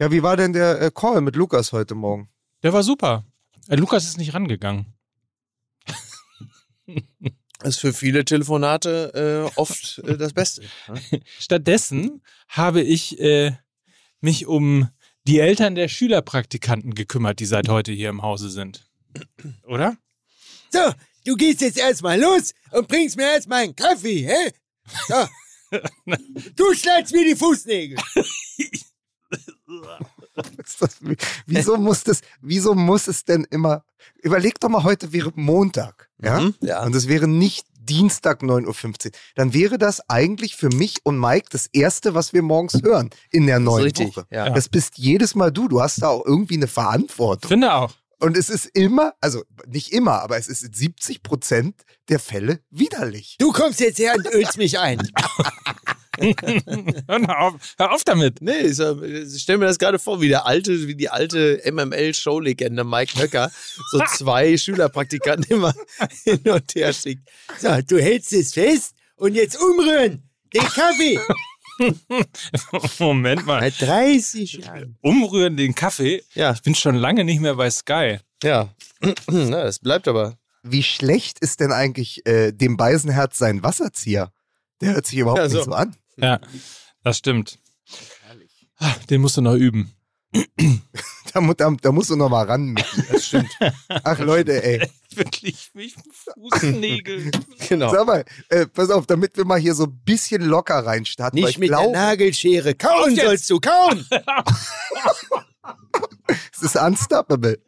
Ja, wie war denn der äh, Call mit Lukas heute Morgen? Der war super. Äh, Lukas ist nicht rangegangen. Ist für viele Telefonate äh, oft äh, das Beste. ne? Stattdessen habe ich äh, mich um die Eltern der Schülerpraktikanten gekümmert, die seit heute hier im Hause sind. Oder? So, du gehst jetzt erstmal los und bringst mir erstmal einen Kaffee, hä? So. Du schneidest mir die Fußnägel. Ist das, wie- wieso muss das, wieso muss es denn immer, überleg doch mal, heute wäre Montag, ja? Mhm, ja. Und es wäre nicht Dienstag 9.15 Uhr. Dann wäre das eigentlich für mich und Mike das Erste, was wir morgens hören in der neuen richtig, Woche. ja. Das bist jedes Mal du. Du hast da auch irgendwie eine Verantwortung. Finde auch. Und es ist immer, also nicht immer, aber es ist in 70 Prozent der Fälle widerlich. Du kommst jetzt her und ölst mich ein. Hör auf, hör auf damit. Nee, ich, stell mir das gerade vor, wie der alte, wie die alte MML-Showlegende Mike Höcker so zwei Schülerpraktikanten immer hin und her schickt. So, du hältst es fest und jetzt umrühren. Den Kaffee. Moment mal. Seit 30 Jahren. Umrühren den Kaffee. Ja, Ich bin schon lange nicht mehr bei Sky. ja. Na, das bleibt aber. Wie schlecht ist denn eigentlich äh, dem Beisenherz sein Wasserzieher? Der hört sich überhaupt Ja, so. nicht so an. Ja, das stimmt. Ah, Den musst du noch üben. Da, da, da musst du noch mal ran. Das stimmt. Ach Leute, ey. Wirklich, mich Fußnägel. genau. Sag mal, äh, pass auf, damit wir mal hier so ein bisschen locker reinstarten. weil Nicht ich mit glaube, der Nagelschere. Kauen sollst du, kauen. es ist unstoppable.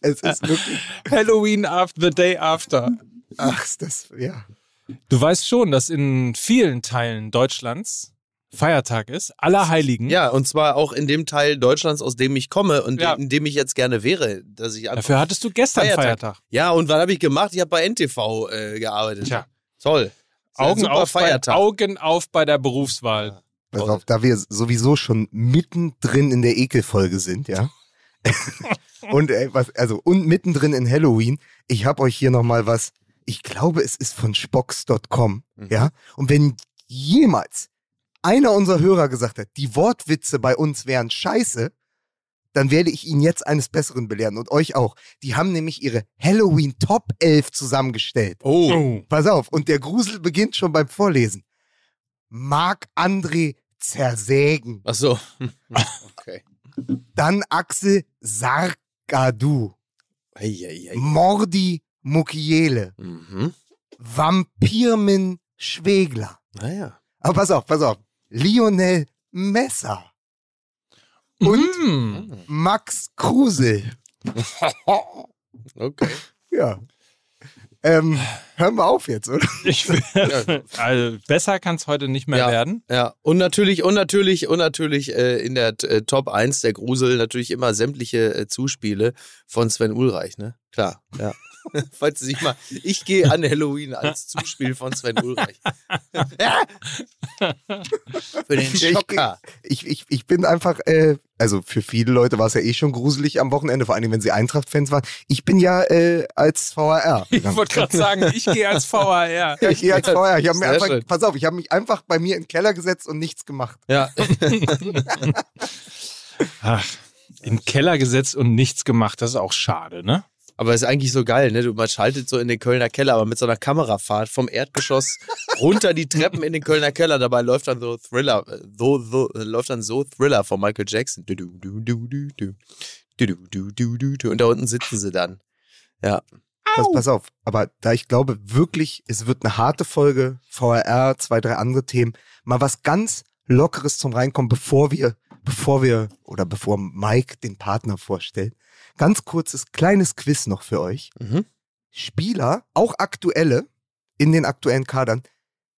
Es ist wirklich, Halloween after the day after. ach, ist das, ja. Du weißt schon, dass in vielen Teilen Deutschlands Feiertag ist, Allerheiligen. Ja, und zwar auch in dem Teil Deutschlands, aus dem ich komme und Ja. in dem ich jetzt gerne wäre, dass ich. Dafür hattest du gestern Feiertag. Feiertag. Ja, und was habe ich gemacht? Ich habe bei NTV äh, gearbeitet. Tja. Toll. Augen Super auf, bei, Feiertag. Augen auf bei der Berufswahl. Pass auf, da wir sowieso schon mittendrin in der Ekelfolge sind, ja. und ey, was, also und mittendrin in Halloween, ich habe euch hier noch mal was. Ich glaube, es ist von spox.com, Mhm. ja. Und wenn jemals einer unserer Hörer gesagt hat, die Wortwitze bei uns wären scheiße, dann werde ich ihn jetzt eines Besseren belehren und euch auch. Die haben nämlich ihre Halloween Top 11 zusammengestellt. Oh. Pass auf, und der Grusel beginnt schon beim Vorlesen. Marc-André zersägen. Ach so. okay. Dann Axel Sarkadu. Eieiei. Mordi Mukiele. Mhm. Vampirmin Schwegler. Naja. Aber pass auf, pass auf. Lionel Messer. Und Mm. Max Krusel. Okay. Ja. Ähm, hören wir auf jetzt, oder? Ich also besser kann es heute nicht mehr Ja. werden. Ja, und natürlich, und natürlich, und natürlich äh, in der äh, Top 1 der Grusel natürlich immer sämtliche äh, Zuspiele von Sven Ulreich, ne? Klar, ja. Falls Sie sich mal, ich gehe an Halloween als Zuspiel von Sven Ulreich. ja. Für den Schocker. Ich, ich, ich bin einfach, äh, also für viele Leute war es ja eh schon gruselig am Wochenende, vor allem wenn sie Eintracht-Fans waren. Ich bin ja äh, als VAR. Ich wollte gerade sagen, ich gehe als VAR. Ja, ich gehe als VAR. Ich habe mir einfach, schön. pass auf, ich habe mich einfach bei mir in den Keller gesetzt und nichts gemacht. Ja. Ach, in den Keller gesetzt und nichts gemacht. Das ist auch schade, ne? Aber ist eigentlich so geil, ne? Du, man schaltet so in den Kölner Keller, aber mit so einer Kamerafahrt vom Erdgeschoss runter die Treppen in den Kölner Keller. Dabei läuft dann so Thriller, äh, so, so, läuft dann so Thriller von Michael Jackson. Du, du, du, du, du, du. Du, du, du, du, du. Und da unten sitzen sie dann. Ja. Pass, pass auf, aber da ich glaube wirklich, es wird eine harte Folge, VRR, zwei, drei andere Themen, mal was ganz Lockeres zum Reinkommen, bevor wir, bevor wir oder bevor Mike den Partner vorstellt. Ganz kurzes, kleines Quiz noch für euch. Mhm. Spieler, auch aktuelle, in den aktuellen Kadern,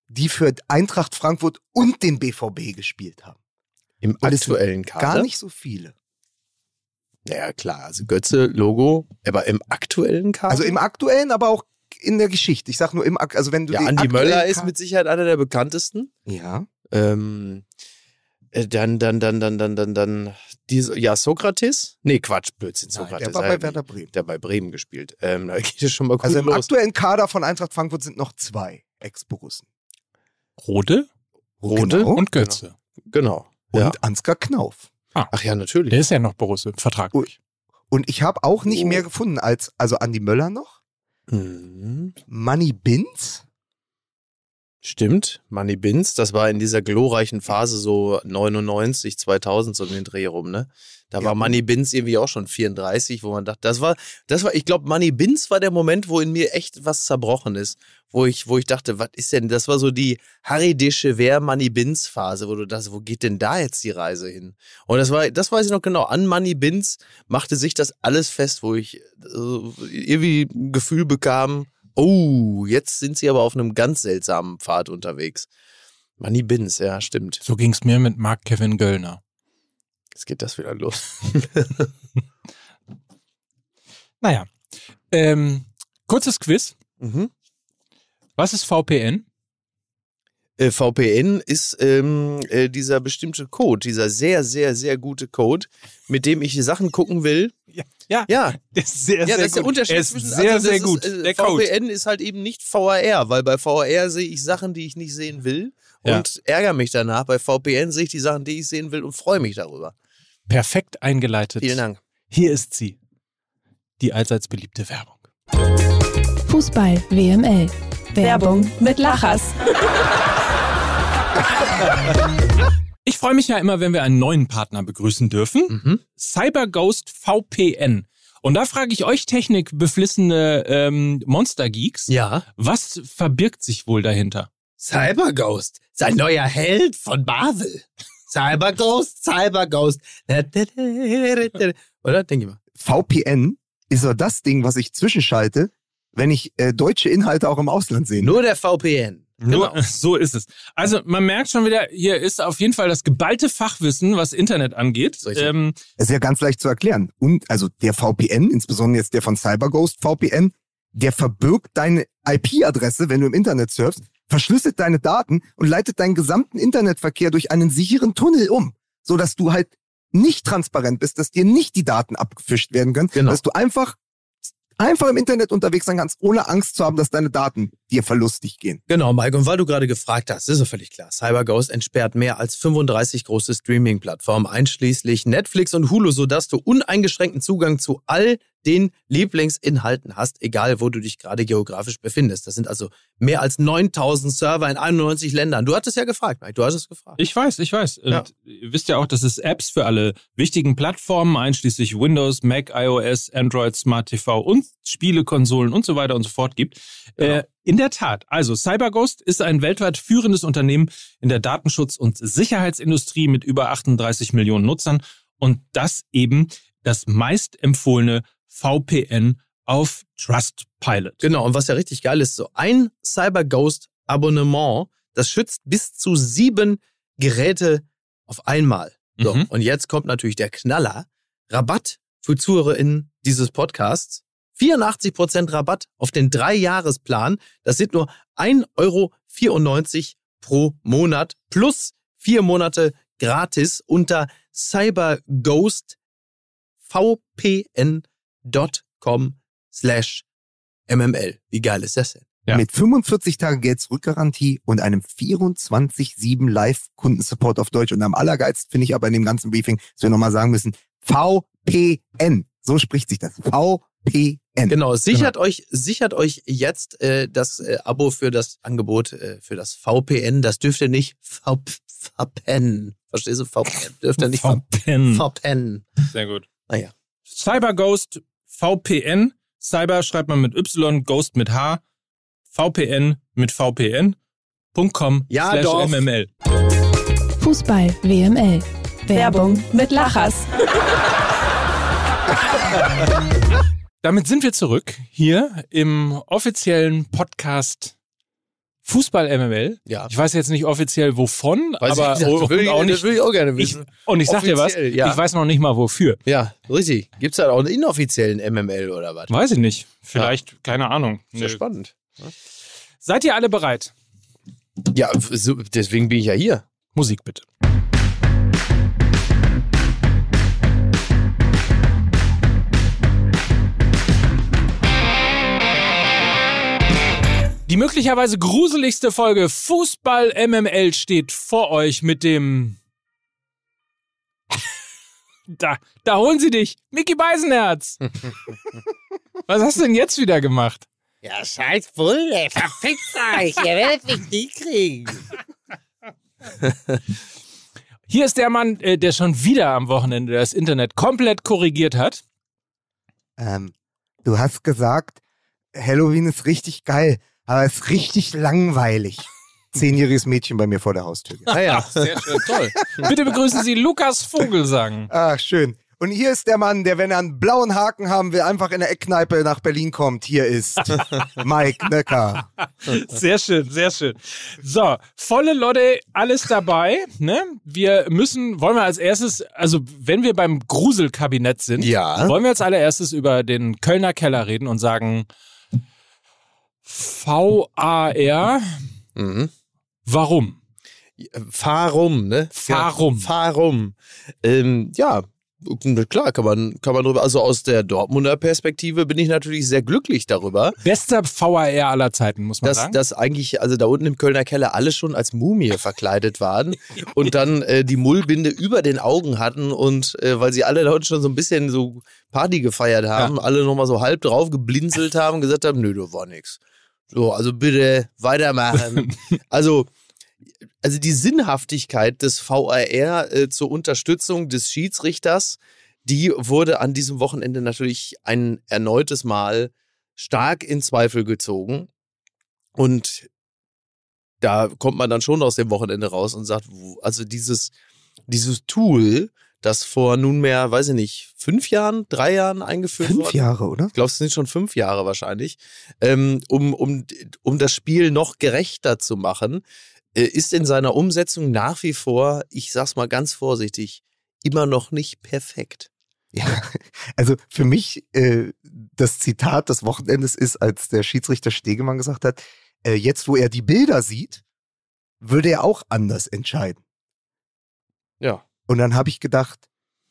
die für Eintracht Frankfurt und den BVB gespielt haben. Im aktuellen Kader. Gar nicht so viele. Ja, klar. Also Götze, Logo. Aber im aktuellen Kader? Also im aktuellen, aber auch in der Geschichte. Ich sag nur im, also wenn du ja, Andi Möller ist mit Sicherheit einer der bekanntesten. ja. Ähm, äh, dann, dann, dann, dann, dann, dann, dann, diese, ja, Sokrates? Nee, Quatsch, Blödsinn, Nein, Sokrates. der war äh, bei Werder Bremen. Der bei Bremen gespielt. Ähm, da geht es schon mal gut Also im los. aktuellen Kader von Eintracht Frankfurt sind noch zwei Ex-Borussen. Rode Rode Genau. und Götze. Genau. Und Ja. Ansgar Knauf. Ach ja, natürlich. Der ist ja noch Borusse, vertraglich. Und ich habe auch nicht Oh. mehr gefunden als, also Andi Möller noch, Mhm. Money Binz. Stimmt, Money Bins, das war in dieser glorreichen Phase so 99, 2000 so in den Dreh rum, ne? Da Ja. war Money Bins irgendwie auch schon 34, wo man dachte, das war, das war, ich glaube, Money Bins war der Moment, wo in mir echt was zerbrochen ist, wo ich, wo ich dachte, was ist denn, das war so die Harry Dechever Money Bins Phase, wo du dachtest, wo geht denn da jetzt die Reise hin? Und das war, das weiß ich noch genau, an Money Bins machte sich das alles fest, wo ich äh, irgendwie ein Gefühl bekam, oh, jetzt sind sie aber auf einem ganz seltsamen Pfad unterwegs. Money Bins, ja, stimmt. So ging's mir mit Mark Kevin Göllner. Jetzt geht das wieder los. Naja. Ähm, kurzes Quiz. Mhm. Was ist VPN? Äh, VPN ist ähm, äh, dieser bestimmte Code, dieser sehr, sehr, sehr gute Code, mit dem ich Sachen gucken will. Ja, ja. Ja, Der ist sehr, ja sehr das ist der gut. Unterschied Er ist zwischen sehr, also sehr gut. Ist, äh, der Code. VPN ist halt eben nicht VAR, weil bei VAR sehe ich Sachen, die ich nicht sehen will Ja. und ärgere mich danach. Bei VPN sehe ich die Sachen, die ich sehen will und freue mich darüber. Perfekt eingeleitet. Vielen Dank. Hier ist sie. Die allseits beliebte Werbung. Fußball WML. Werbung mit Lachers. Ich freue mich ja immer, wenn wir einen neuen Partner begrüßen dürfen. Mhm. CyberGhost VPN. Und da frage ich euch technikbeflissene ähm, Monster-Geeks, Ja. was verbirgt sich wohl dahinter? Cyberghost, sein neuer Held von Marvel. Cyberghost, Cyberghost. Oder? Denke ich mal. VPN ist so das Ding, was ich zwischenschalte, wenn ich äh, deutsche Inhalte auch im Ausland sehe. Nur der VPN. Nur, Genau. so ist es. Also man merkt schon wieder, hier ist auf jeden Fall das geballte Fachwissen, was Internet angeht. Ähm, Das ist ja ganz leicht zu erklären. Und also der VPN, insbesondere jetzt der von CyberGhost VPN, der verbirgt deine IP-Adresse, wenn du im Internet surfst, verschlüsselt deine Daten und leitet deinen gesamten Internetverkehr durch einen sicheren Tunnel um, so dass du halt nicht transparent bist, dass dir nicht die Daten abgefischt werden können, Genau. dass du einfach einfach im Internet unterwegs sein kannst, ohne Angst zu haben, dass deine Daten dir verlustig gehen. Genau, Mike. Und weil du gerade gefragt hast, ist so völlig klar. CyberGhost entsperrt mehr als 35 große Streaming-Plattformen, einschließlich Netflix und Hulu, sodass du uneingeschränkten Zugang zu all den Lieblingsinhalten hast, egal wo du dich gerade geografisch befindest. Das sind also mehr als 9000 Server in 91 Ländern. Du hattest ja gefragt, Mike. Du hattest gefragt. ich weiß, ich weiß. Und Ja. ihr wisst ja auch, dass es Apps für alle wichtigen Plattformen, einschließlich Windows, Mac, iOS, Android, Smart TV und Spielekonsolen und so weiter und so fort gibt. Genau. Äh, in der Tat. Also CyberGhost ist ein weltweit führendes Unternehmen in der Datenschutz- und Sicherheitsindustrie mit über 38 Millionen Nutzern und das eben das meistempfohlene VPN auf Trustpilot. Genau, und was ja richtig geil ist, so ein CyberGhost-Abonnement, das schützt bis zu sieben Geräte auf einmal. So, Mhm. und jetzt kommt natürlich der Knaller. Rabatt für ZuhörerInnen dieses Podcasts. 84% Rabatt auf den Drei-Jahres-Plan. Das sind nur 1,94 Euro pro Monat plus vier Monate gratis unter cyberghostvpn.com slash mml. Wie geil ist das denn? Ja. Mit 45 Tage Geld zurückgarantie und einem 24-7 Live-Kundensupport auf Deutsch. Und am allergeilsten finde ich aber in dem ganzen Briefing, dass wir nochmal sagen müssen, VPN. So spricht sich das. VPN. Genau, sichert euch, sichert euch jetzt äh, das äh, Abo für das Angebot äh, für das VPN. Das dürft ihr nicht v verpennen. Verstehst du? VPN dürft ihr nicht VPN. verpennen. Sehr gut. Naja. CyberGhost VPN. Cyber schreibt man mit Y, Ghost mit H. VPN mit VPN.com Ja, slash doch. MML. Fußball WML. Werbung mit Lachers. Damit sind wir zurück hier im offiziellen Podcast Fußball MML. Ja. Ich weiß jetzt nicht offiziell wovon, Weiß aber ich das will ich, auch das nicht. will ich auch gerne Ich, wissen. und ich sag dir was, ja. ich weiß noch nicht mal wofür. ja, richtig. Gibt's da auch einen inoffiziellen MML oder was? Weiß ich nicht. Vielleicht, keine Ahnung. Sehr spannend. Seid ihr alle bereit? Ja, deswegen bin ich ja hier. Musik bitte. Die möglicherweise gruseligste Folge Fußball MML steht vor euch mit dem Da, da holen sie dich. Mickey Beisenherz. Was hast du denn jetzt wieder gemacht? Ja, scheiß Bulle, verfickt euch, ihr werdet mich nie kriegen. Hier ist der Mann, äh, der schon wieder am Wochenende das Internet komplett korrigiert hat. Ähm, du hast gesagt, Halloween ist richtig geil, aber es ist richtig langweilig. Zehnjähriges Mädchen bei mir vor der Haustür. Ah ja, sehr schön, toll. Bitte begrüßen Sie Lukas Vogelsang. Ach, schön. Und hier ist der Mann, der, wenn er einen blauen Haken haben will, einfach in der Eckkneipe nach Berlin kommt. Hier ist Mike Necker. Sehr schön, sehr schön. So, volle Lotte, alles dabei. Ne? Wir müssen, wollen wir als erstes, also wenn wir beim Gruselkabinett sind, Ja. wollen wir als allererstes über den Kölner Keller reden und sagen, VAR, Mhm. warum? Fahr rum, ne? Fahr Ja, rum. Fahr rum. Ähm, ja, klar, kann man, kann man drüber. Also aus der Dortmunder Perspektive bin ich natürlich sehr glücklich darüber, Bester VAR aller Zeiten, muss man dass, sagen. dass eigentlich, also da unten im Kölner Keller alle schon als Mumie verkleidet waren und dann äh, die Mullbinde über den Augen hatten und äh, weil sie alle da unten schon so ein bisschen so Party gefeiert haben, alle nochmal so halb drauf geblinzelt haben und gesagt haben, nö, da war nix. So, also bitte weitermachen. also also die Sinnhaftigkeit des VAR äh, zur Unterstützung des Schiedsrichters, die wurde an diesem Wochenende natürlich ein erneutes Mal stark in Zweifel gezogen. Und da kommt man dann schon aus dem Wochenende raus und sagt, also dieses, dieses Tool, das vor nunmehr, weiß ich nicht, fünf Jahren, drei Jahren eingeführt Fünf worden Jahre, oder? ich glaube, es sind schon fünf Jahre wahrscheinlich, ähm, um, um, um das Spiel noch gerechter zu machen, äh, ist in seiner Umsetzung nach wie vor, ich sag's mal ganz vorsichtig, immer noch nicht perfekt. Ja, also für mich äh, das Zitat des Wochenendes ist, als der Schiedsrichter Stegemann gesagt hat, äh, jetzt wo er die Bilder sieht, würde er auch anders entscheiden. Ja. Und dann habe ich gedacht,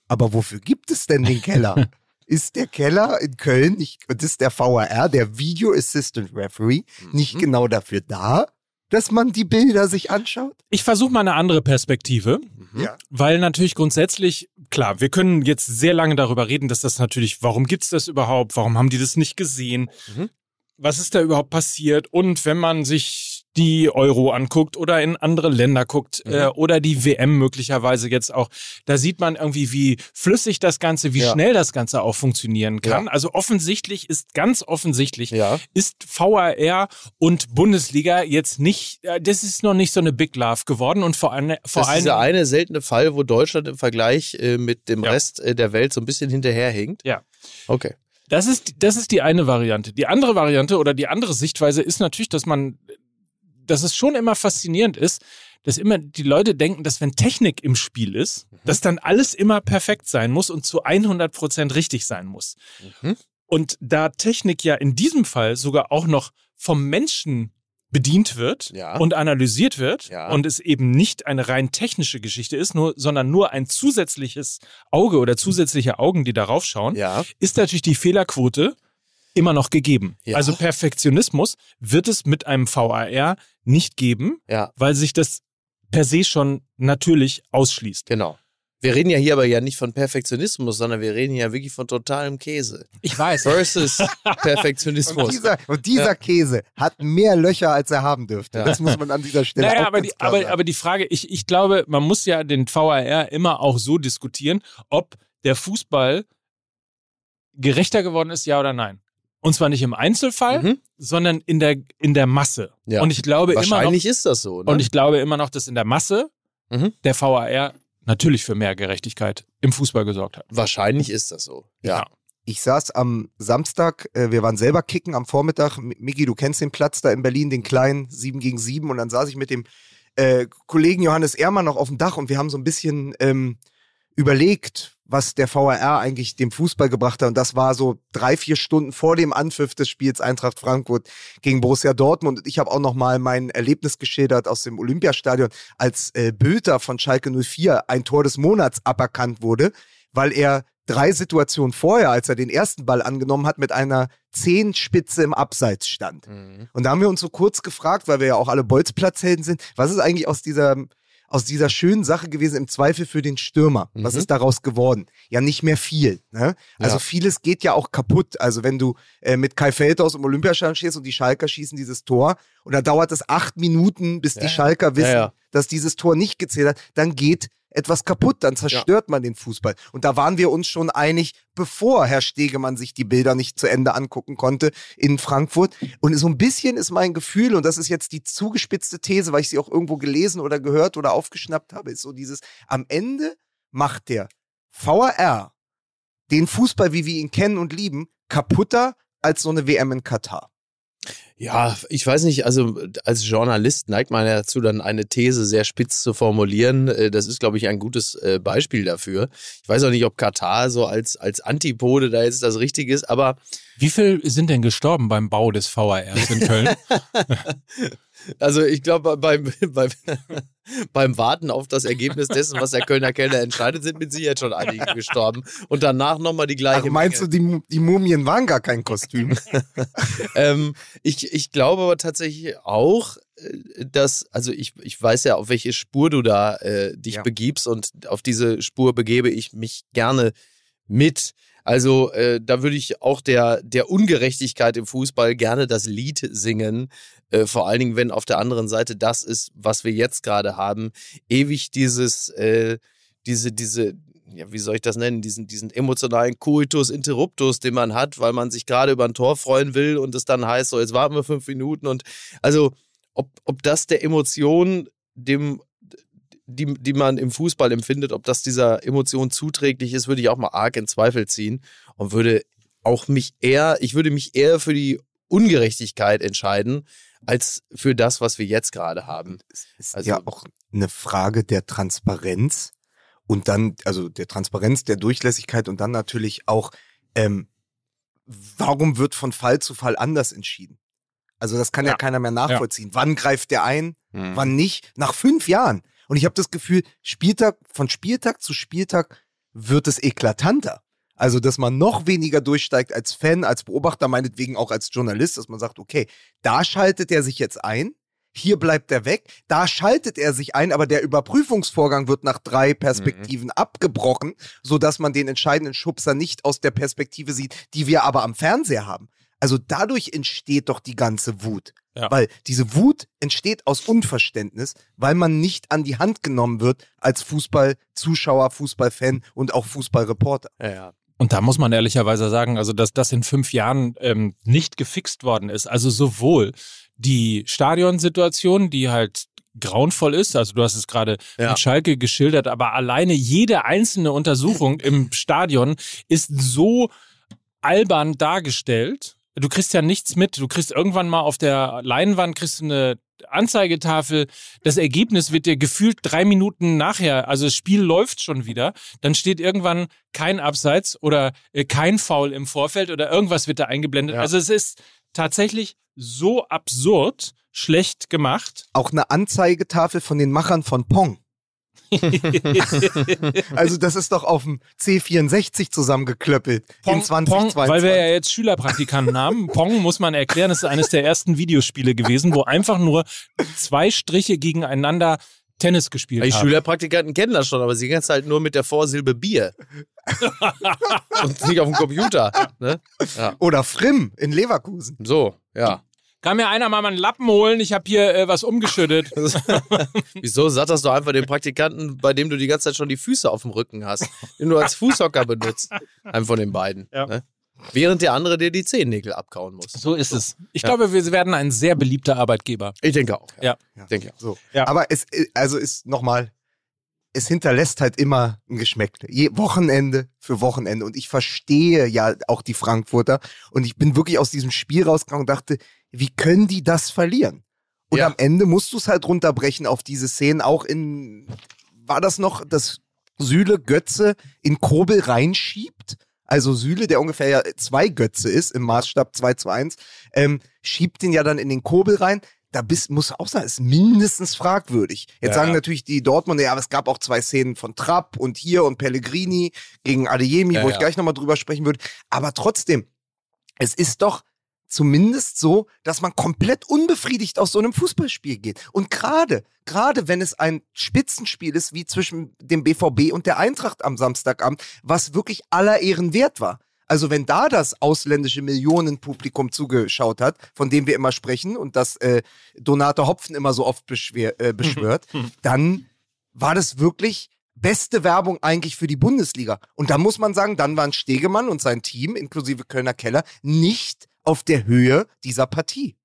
aber wofür gibt es denn den Keller? ist der Keller in Köln nicht, und ist der VAR, der Video Assistant Referee, nicht Mhm. genau dafür da, dass man die Bilder sich anschaut? Ich versuche mal eine andere Perspektive. Mhm. Ja. Weil natürlich grundsätzlich, klar, wir können jetzt sehr lange darüber reden, dass das natürlich, warum gibt's das überhaupt? Warum haben die das nicht gesehen? Mhm. Was ist da überhaupt passiert? Und wenn man sich die Euro anguckt oder in andere Länder guckt Mhm. äh, oder die WM möglicherweise jetzt auch, da sieht man irgendwie, wie flüssig das Ganze, wie Ja. schnell das Ganze auch funktionieren kann. Ja. Also offensichtlich ist ganz offensichtlich, Ja. ist VAR und Bundesliga jetzt nicht, äh, das ist noch nicht so eine Big Love geworden und vor allem, vor das ist allem dieser eine seltene Fall, wo Deutschland im Vergleich äh, mit dem. Rest äh, der Welt so ein bisschen hinterherhinkt. Ja. Okay. Das ist, das ist die eine Variante. Die andere Variante oder die andere Sichtweise ist natürlich, dass man, dass es schon immer faszinierend ist, dass immer die Leute denken, dass wenn Technik im Spiel ist, dass dann alles immer perfekt sein muss und zu 100 Prozent richtig sein muss. Mhm. Und da Technik ja in diesem Fall sogar auch noch vom Menschen bedient wird Ja. und analysiert wird Ja. und es eben nicht eine rein technische Geschichte ist, nur, sondern nur ein zusätzliches Auge oder zusätzliche Augen, die darauf schauen, Ja. ist natürlich die Fehlerquote immer noch gegeben. Ja. Also Perfektionismus wird es mit einem VAR nicht geben, Ja. weil sich das per se schon natürlich ausschließt. Genau. Wir reden ja hier aber ja nicht von Perfektionismus, sondern wir reden ja wirklich von totalem Käse. Ich weiß. Versus Und Perfektionismus. dieser, und dieser Käse hat mehr Löcher, als er haben dürfte. Ja. Das muss man an dieser Stelle Naja, auch aber ganz die, aber, sagen. aber die Frage, ich, ich glaube, man muss ja den VAR immer auch so diskutieren, ob der Fußball gerechter geworden ist, ja oder nein. Und zwar nicht im Einzelfall, Mhm. sondern in der, in der Masse. Ja. Und ich glaube immer noch, Wahrscheinlich ist das so. Ne? und ich glaube immer noch, dass in der Masse Mhm. der VAR natürlich für mehr Gerechtigkeit im Fußball gesorgt hat. Wahrscheinlich ist das so. Ja. Ich saß am Samstag, äh, wir waren selber kicken am Vormittag. Miki, du kennst den Platz da in Berlin, den kleinen 7 gegen 7. Und dann saß ich mit dem äh, Kollegen Johannes Ehrmann noch auf dem Dach und wir haben so ein bisschen ähm, überlegt, was der VAR eigentlich dem Fußball gebracht hat. Und das war so drei, vier Stunden vor dem Anpfiff des Spiels Eintracht Frankfurt gegen Borussia Dortmund. Und ich habe auch noch mal mein Erlebnis geschildert aus dem Olympiastadion, als äh, Bülter von Schalke 04 ein Tor des Monats aberkannt wurde, weil er drei Situationen vorher, als er den ersten Ball angenommen hat, mit einer Zehenspitze im Abseits stand. Mhm. Und da haben wir uns so kurz gefragt, weil wir ja auch alle Bolzplatzhelden sind, was ist eigentlich aus dieser aus dieser schönen Sache gewesen, im Zweifel für den Stürmer. Was Mhm. ist daraus geworden? Ja, nicht mehr viel. Ne? Also Ja. vieles geht ja auch kaputt. Also wenn du äh, mit Kai Feldhaus im Olympiastadion stehst und die Schalker schießen dieses Tor und da dauert es acht Minuten, bis die Ja. Schalker wissen, dass dieses Tor nicht gezählt hat, dann geht etwas kaputt, dann zerstört man den Fußball. Und da waren wir uns schon einig, bevor Herr Stegemann sich die Bilder nicht zu Ende angucken konnte in Frankfurt. Und so ein bisschen ist mein Gefühl, und das ist jetzt die zugespitzte These, weil ich sie auch irgendwo gelesen oder gehört oder aufgeschnappt habe, ist so dieses, am Ende macht der VAR den Fußball, wie wir ihn kennen und lieben, kaputter als so eine WM in Katar. Ja, ich weiß nicht, also als Journalist neigt man ja dazu, dann eine These sehr spitz zu formulieren. Äh, Das ist, glaube ich, ein gutes äh, Beispiel dafür. Ich weiß auch nicht, ob Katar so als, als Antipode da jetzt das Richtige ist, aber Wie viel sind denn gestorben beim Bau des VARs in Köln? also ich glaube, beim, beim, beim Warten auf das Ergebnis dessen, was der Kölner Keller entscheidet, sind mit Sicherheit schon einige gestorben. Und danach nochmal die gleiche Ach, meinst Menge. du, die, die Mumien waren gar kein Kostüm? ähm, ich, ich glaube aber tatsächlich auch, äh, dass, also ich, ich weiß ja, auf welche Spur du da äh, dich Ja. begibst und auf diese Spur begebe ich mich gerne mit. Also äh, da würde ich auch der, der Ungerechtigkeit im Fußball gerne das Lied singen. Äh, vor allen Dingen, wenn auf der anderen Seite das ist, was wir jetzt gerade haben. Ewig dieses, äh, diese, diese, ja, wie soll ich das nennen, diesen, diesen emotionalen Coitus Interruptus, den man hat, weil man sich gerade über ein Tor freuen will und es dann heißt, so, jetzt warten wir fünf Minuten und also, ob, ob das der Emotion, dem, die, die man im Fußball empfindet, ob das dieser Emotion zuträglich ist, würde ich auch mal arg in Zweifel ziehen und würde auch mich eher, ich würde mich eher für die Ungerechtigkeit entscheiden, als für das, was wir jetzt gerade haben. ist Also- ja auch eine Frage der Transparenz und dann, also der Transparenz, der Durchlässigkeit und dann natürlich auch, ähm, warum wird von Fall zu Fall anders entschieden? Also das kann ja, Ja. keiner mehr nachvollziehen. Wann greift der ein, wann nicht? Nach fünf Jahren. Und ich habe das Gefühl, Spieltag, von Spieltag zu Spieltag wird es eklatanter. Also, dass man noch weniger durchsteigt als Fan, als Beobachter, meinetwegen auch als Journalist, dass man sagt, okay, da schaltet er sich jetzt ein, hier bleibt er weg, da schaltet er sich ein, aber der Überprüfungsvorgang wird nach drei Perspektiven abgebrochen, sodass man den entscheidenden Schubser nicht aus der Perspektive sieht, die wir aber am Fernseher haben. Also dadurch entsteht doch die ganze Wut. Ja. Weil diese Wut entsteht aus Unverständnis, weil man nicht an die Hand genommen wird als Fußballzuschauer, Fußballfan und auch Fußballreporter. Ja, ja. Und da muss man ehrlicherweise sagen, also dass das in fünf Jahren ähm, nicht gefixt worden ist. Also sowohl die Stadionsituation, die halt grauenvoll ist, also du hast es gerade Ja. mit Schalke geschildert, aber alleine jede einzelne Untersuchung im Stadion ist so albern dargestellt. Du kriegst ja nichts mit. Du kriegst irgendwann mal auf der Leinwand kriegst du eine Anzeigetafel. Das Ergebnis wird dir gefühlt drei Minuten nachher, also das Spiel läuft schon wieder. Dann steht irgendwann kein Abseits oder äh, kein Foul im Vorfeld oder irgendwas wird da eingeblendet. Ja. Also es ist tatsächlich so absurd schlecht gemacht. Auch eine Anzeigetafel von den Machern von Pong. Also das ist doch auf dem C64 zusammengeklöppelt in Pong, 2022. Pong, weil wir ja jetzt Schülerpraktikanten haben. Pong muss man erklären, ist eines der ersten Videospiele gewesen, wo einfach nur zwei Striche gegeneinander Tennis gespielt Die haben. Schülerpraktikanten kennen das schon, aber sie kennen es halt nur mit der Vorsilbe Bier. Und nicht auf dem Computer. Ne? Ja. Oder Frim in Leverkusen. So, ja. Kann mir einer mal einen Lappen holen? Ich habe hier äh, was umgeschüttet. Wieso satterst du einfach den Praktikanten, bei dem du die ganze Zeit schon die Füße auf dem Rücken hast, den du als Fußhocker benutzt? Einem von den beiden. Ja. Ne? Während der andere dir die Zehennägel abkauen muss. So ist es. Ich glaube, wir werden ein sehr beliebter Arbeitgeber. Ich denke auch. Ja. Ich denke auch. So. Ja. Aber es, äh, also ist nochmal, es hinterlässt halt immer ein Geschmäckle. Je, Wochenende für Wochenende. Und ich verstehe ja auch die Frankfurter. Und ich bin wirklich aus diesem Spiel rausgegangen und dachte, wie können die das verlieren? Und Ja. am Ende musst du es halt runterbrechen auf diese Szenen. Auch in, war das noch, dass Süle Götze in Kobel reinschiebt? Also Süle, der ungefähr ja zwei Götze ist im Maßstab 2 zu 1, ähm, schiebt den ja dann in den Kobel rein. Da bist, muss auch sagen, ist mindestens fragwürdig. Jetzt Ja. sagen natürlich die Dortmunder, ja, aber es gab auch zwei Szenen von Trapp und hier und Pellegrini gegen Adeyemi, Ja, wo ich ja. gleich nochmal drüber sprechen würde. Aber trotzdem, es ist doch zumindest so, dass man komplett unbefriedigt aus so einem Fußballspiel geht. Und gerade, gerade wenn es ein Spitzenspiel ist, wie zwischen dem BVB und der Eintracht am Samstagabend, was wirklich aller Ehren wert war. Also wenn da das ausländische Millionenpublikum zugeschaut hat, von dem wir immer sprechen und das äh, Donate Hopfen immer so oft beschwer, äh, beschwört, dann war das wirklich beste Werbung eigentlich für die Bundesliga. Und da muss man sagen, dann waren Stegemann und sein Team, inklusive Kölner Keller, nicht auf der Höhe dieser Partie.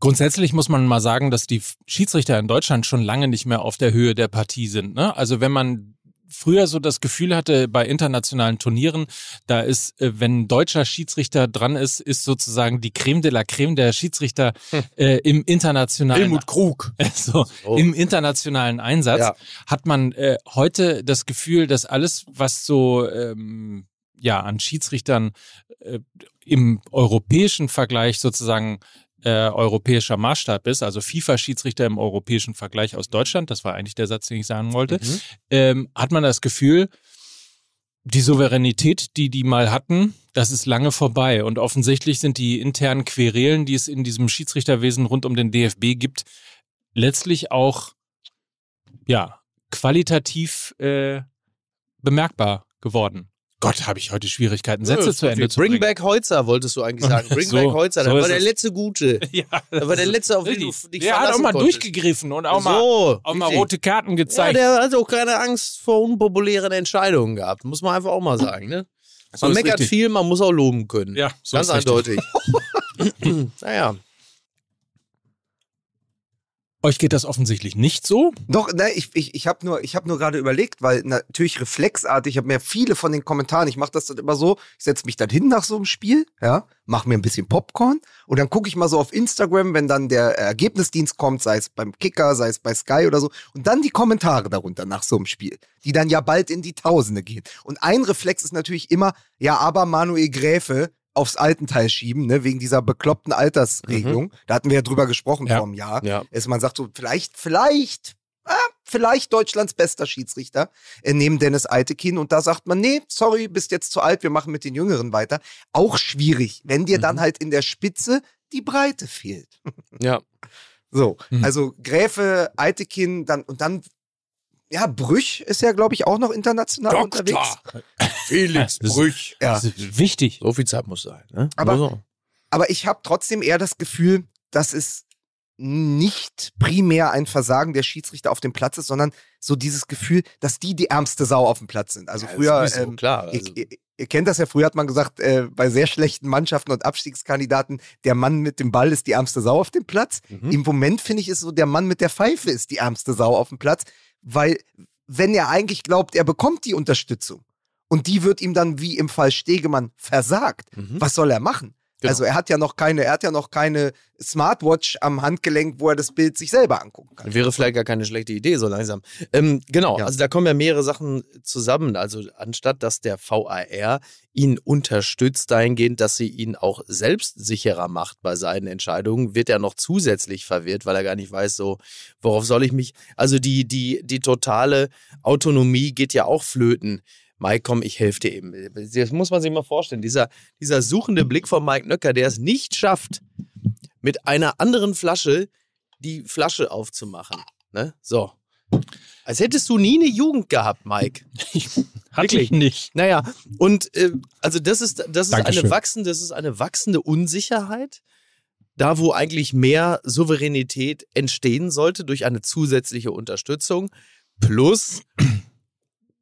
Grundsätzlich muss man mal sagen, dass die Schiedsrichter in Deutschland schon lange nicht mehr auf der Höhe der Partie sind. Ne? Also wenn man früher so das Gefühl hatte bei internationalen Turnieren, da ist, äh, wenn ein deutscher Schiedsrichter dran ist, ist sozusagen die Creme de la Creme der Schiedsrichter äh, im internationalen Helmut Krug. so, Oh. im internationalen Einsatz Ja. hat man äh, heute das Gefühl, dass alles, was so ähm, ja an Schiedsrichtern äh, im europäischen Vergleich sozusagen äh, europäischer Maßstab ist, also FIFA-Schiedsrichter im europäischen Vergleich aus Deutschland, das war eigentlich der Satz, den ich sagen wollte, Mhm. ähm, hat man das Gefühl, die Souveränität, die die mal hatten, das ist lange vorbei. Und offensichtlich sind die internen Querelen, die es in diesem Schiedsrichterwesen rund um den DFB gibt, letztlich auch ja qualitativ äh, bemerkbar geworden. Gott, habe ich heute Schwierigkeiten, Sätze Ja, zu Ende zu Bring bringen. back Heutzer, wolltest du eigentlich sagen. Bring So, back so das war ist der letzte Gute. Ja, Das war der letzte, auf den du dich Der hat auch mal konntest. durchgegriffen und auch mal, so, auch mal rote Karten Ja, gezeigt. der hat auch keine Angst vor unpopulären Entscheidungen gehabt. Muss man einfach auch mal sagen, ne? So Man meckert richtig. viel, man muss auch loben können. Ja, so Ganz eindeutig. naja. Euch geht das offensichtlich nicht so. Doch, ne, ich, ich, ich habe nur, ich hab nur gerade überlegt, weil natürlich reflexartig, ich habe mir viele von den Kommentaren, ich mache das dann immer so, ich setze mich dann hin nach so einem Spiel, ja, mache mir ein bisschen Popcorn und dann gucke ich mal so auf Instagram, wenn dann der Ergebnisdienst kommt, sei es beim Kicker, sei es bei Sky oder so, und dann die Kommentare darunter nach so einem Spiel, die dann ja bald in die Tausende gehen. Und ein Reflex ist natürlich immer, ja, aber Manuel Gräfe aufs Altenteil schieben, ne, wegen dieser bekloppten Altersregelung. Da hatten wir ja drüber gesprochen Ja. vor einem Jahr. Ja. Ist, man sagt so, vielleicht, vielleicht, ah, vielleicht Deutschlands bester Schiedsrichter äh, neben Dennis Eitekin. Und da sagt man, nee, sorry, bist jetzt zu alt, wir machen mit den Jüngeren weiter. Auch schwierig, wenn dir dann halt in der Spitze die Breite fehlt. Ja. So, Mhm. also Gräfe, Eitekin, dann und dann, ja, Brüch ist ja, glaube ich, auch noch international unterwegs. Felix Brüch. Ja. Das ist wichtig. So viel Zeit muss sein, ne? Aber- auch. Aber ich habe trotzdem eher das Gefühl, dass es nicht primär ein Versagen der Schiedsrichter auf dem Platz ist, sondern so dieses Gefühl, dass die die ärmste Sau auf dem Platz sind. Also Ja, früher, sowieso, ähm, klar. Also, ihr, ihr, ihr kennt das ja, früher hat man gesagt, äh, bei sehr schlechten Mannschaften und Abstiegskandidaten, der Mann mit dem Ball ist die ärmste Sau auf dem Platz. mhm. Im Moment finde ich es so, der Mann mit der Pfeife ist die ärmste Sau auf dem Platz, weil wenn er eigentlich glaubt, er bekommt die Unterstützung und die wird ihm dann wie im Fall Stegemann versagt, Mhm. was soll er machen? Genau. Also er hat ja noch keine, er hat ja noch keine Smartwatch am Handgelenk, wo er das Bild sich selber angucken kann. Wäre vielleicht gar keine schlechte Idee, so langsam. Ähm, genau, Ja. also da kommen ja mehrere Sachen zusammen. Also anstatt dass der VAR ihn unterstützt dahingehend, dass sie ihn auch selbstsicherer macht bei seinen Entscheidungen, wird er noch zusätzlich verwirrt, weil er gar nicht weiß, so, worauf soll ich mich. Also die, die, die totale Autonomie geht ja auch flöten. Mike, komm, ich helfe dir eben. Das muss man sich mal vorstellen. Dieser, dieser suchende Blick von Mike Nöcker, der es nicht schafft, mit einer anderen Flasche die Flasche aufzumachen. Ne? So. Als hättest du nie eine Jugend gehabt, Mike. Hatte Wirklich? ich nicht. Naja, und äh, also das ist, das ist eine wachsende, das ist eine wachsende Unsicherheit. Da, wo eigentlich mehr Souveränität entstehen sollte durch eine zusätzliche Unterstützung, plus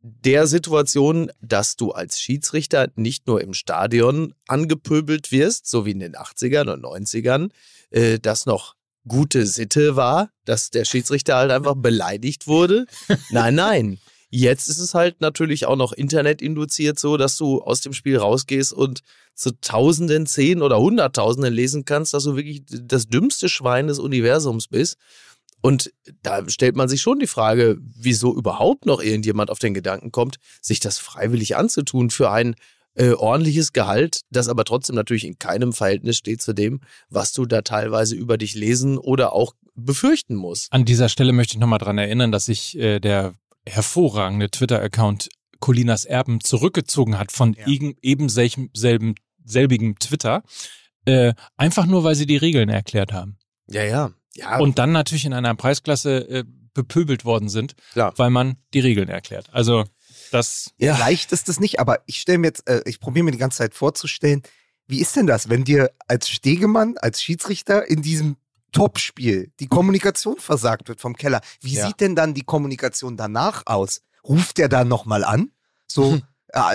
der Situation, dass du als Schiedsrichter nicht nur im Stadion angepöbelt wirst, so wie in den 80ern und 90ern, äh, das noch gute Sitte war, dass der Schiedsrichter halt einfach beleidigt wurde. Nein, nein. Jetzt ist es halt natürlich auch noch internetinduziert so, dass du aus dem Spiel rausgehst und zu Tausenden, Zehn oder Hunderttausenden lesen kannst, dass du wirklich das dümmste Schwein des Universums bist. Und da stellt man sich schon die Frage, wieso überhaupt noch irgendjemand auf den Gedanken kommt, sich das freiwillig anzutun für ein äh, ordentliches Gehalt, das aber trotzdem natürlich in keinem Verhältnis steht zu dem, was du da teilweise über dich lesen oder auch befürchten musst. An dieser Stelle möchte ich nochmal dran erinnern, dass sich äh, der hervorragende Twitter-Account Colinas Erben zurückgezogen hat von Ja. eben, eben selben, selbigem Twitter. Äh, einfach nur, weil sie die Regeln erklärt haben. Ja, ja. Ja Und dann natürlich in einer Preisklasse äh, bepöbelt worden sind, Klar. weil man die Regeln erklärt. Also das ja. Leicht ist es nicht, aber ich stelle mir jetzt, äh, ich probiere mir die ganze Zeit vorzustellen, wie ist denn das, wenn dir als Stegemann, als Schiedsrichter in diesem Topspiel die Kommunikation versagt wird vom Keller? Wie Ja. sieht denn dann die Kommunikation danach aus? Ruft der dann nochmal an? So, äh,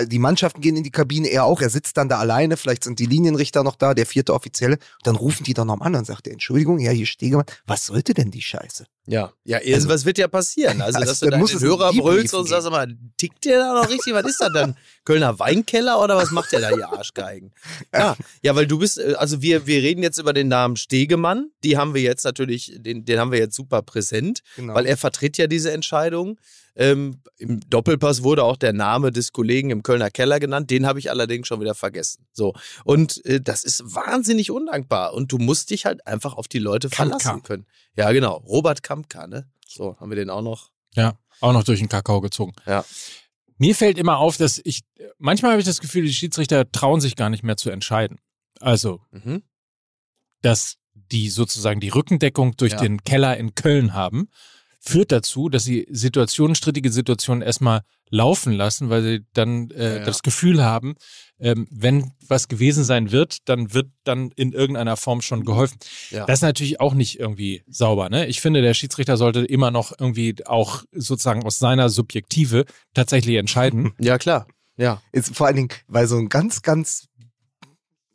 die Mannschaften gehen in die Kabine, er auch, er sitzt dann da alleine, vielleicht sind die Linienrichter noch da, der vierte Offizielle, dann rufen die dann noch an und sagt er, Entschuldigung, ja, hier Stegemann, was sollte denn die Scheiße? Ja, ja, irgendwas wird ja passieren. Also, Also, dass du deinen einen Hörer brüllst und sagst mal, tickt der da noch richtig? Was ist das dann? Kölner Weinkeller oder was macht der da, ihr Arschgeigen? Ja, ja, weil du bist, äh, also wir, wir reden jetzt über den Namen Stegemann. Die haben wir jetzt natürlich, den, den haben wir jetzt super präsent, Genau. weil er vertritt ja diese Entscheidung. Ähm, Im Doppelpass wurde auch der Name des Kollegen im Kölner Keller genannt. Den habe ich allerdings schon wieder vergessen. So. Und äh, das ist wahnsinnig undankbar. Und du musst dich halt einfach auf die Leute Kampka. verlassen können. Ja, genau. Robert Kampka, ne? So, haben wir den auch noch. ja auch noch durch den Kakao gezogen. Ja. Mir fällt immer auf, dass ich manchmal habe ich das Gefühl, die Schiedsrichter trauen sich gar nicht mehr zu entscheiden. Also, Mhm. dass die sozusagen die Rückendeckung durch Ja. den Keller in Köln haben, führt dazu, dass sie Situationen, strittige Situationen erstmal laufen lassen, weil sie dann äh, Ja, ja. das Gefühl haben, ähm, wenn was gewesen sein wird, dann wird dann in irgendeiner Form schon geholfen. Ja. Das ist natürlich auch nicht irgendwie sauber. Ne? Ich finde, der Schiedsrichter sollte immer noch irgendwie auch sozusagen aus seiner Subjektive tatsächlich entscheiden. ja, klar. Ja. ist vor allen Dingen, weil so ein ganz, ganz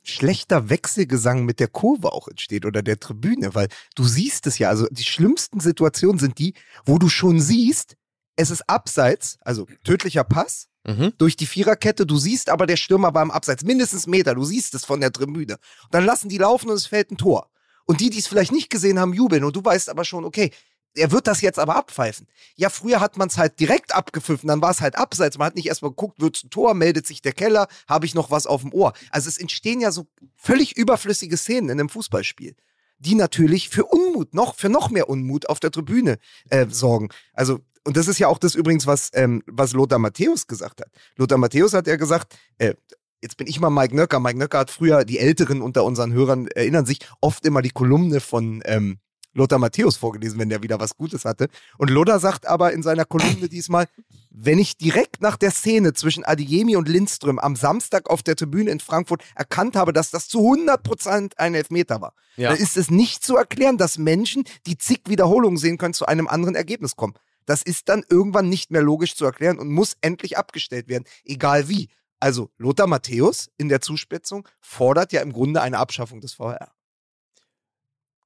schlechter Wechselgesang mit der Kurve auch entsteht oder der Tribüne, weil du siehst es ja, also die schlimmsten Situationen sind die, wo du schon siehst, es ist abseits, also tödlicher Pass Mhm. durch die Viererkette, du siehst aber der Stürmer war im Abseits, mindestens Meter, du siehst es von der Tribüne. Und dann lassen die laufen und es fällt ein Tor. Und die, die es vielleicht nicht gesehen haben, jubeln und du weißt aber schon, okay, er wird das jetzt aber abpfeifen. Ja, früher hat man es halt direkt abgepfiffen, dann war es halt abseits. Man hat nicht erstmal geguckt, wird's ein Tor, meldet sich der Keller, habe ich noch was auf dem Ohr. Also es entstehen ja so völlig überflüssige Szenen in einem Fußballspiel, die natürlich für Unmut, noch, für noch mehr Unmut auf der Tribüne äh, sorgen. Also, und das ist ja auch das übrigens, was, ähm, was Lothar Matthäus gesagt hat. Lothar Matthäus hat ja gesagt, äh, Jetzt bin ich mal Mike Nöcker. Mike Nöcker hat früher, die Älteren unter unseren Hörern erinnern sich, oft immer die Kolumne von ähm, Lothar Matthäus vorgelesen, wenn der wieder was Gutes hatte. Und Lothar sagt aber in seiner Kolumne diesmal, wenn ich direkt nach der Szene zwischen Adiemi und Lindström am Samstag auf der Tribüne in Frankfurt erkannt habe, dass das zu 100% ein Elfmeter war, Ja. dann ist es nicht zu erklären, dass Menschen, die zig Wiederholungen sehen können, zu einem anderen Ergebnis kommen. Das ist dann irgendwann nicht mehr logisch zu erklären und muss endlich abgestellt werden, egal wie. Also Lothar Matthäus in der Zuspitzung fordert ja im Grunde eine Abschaffung des VR.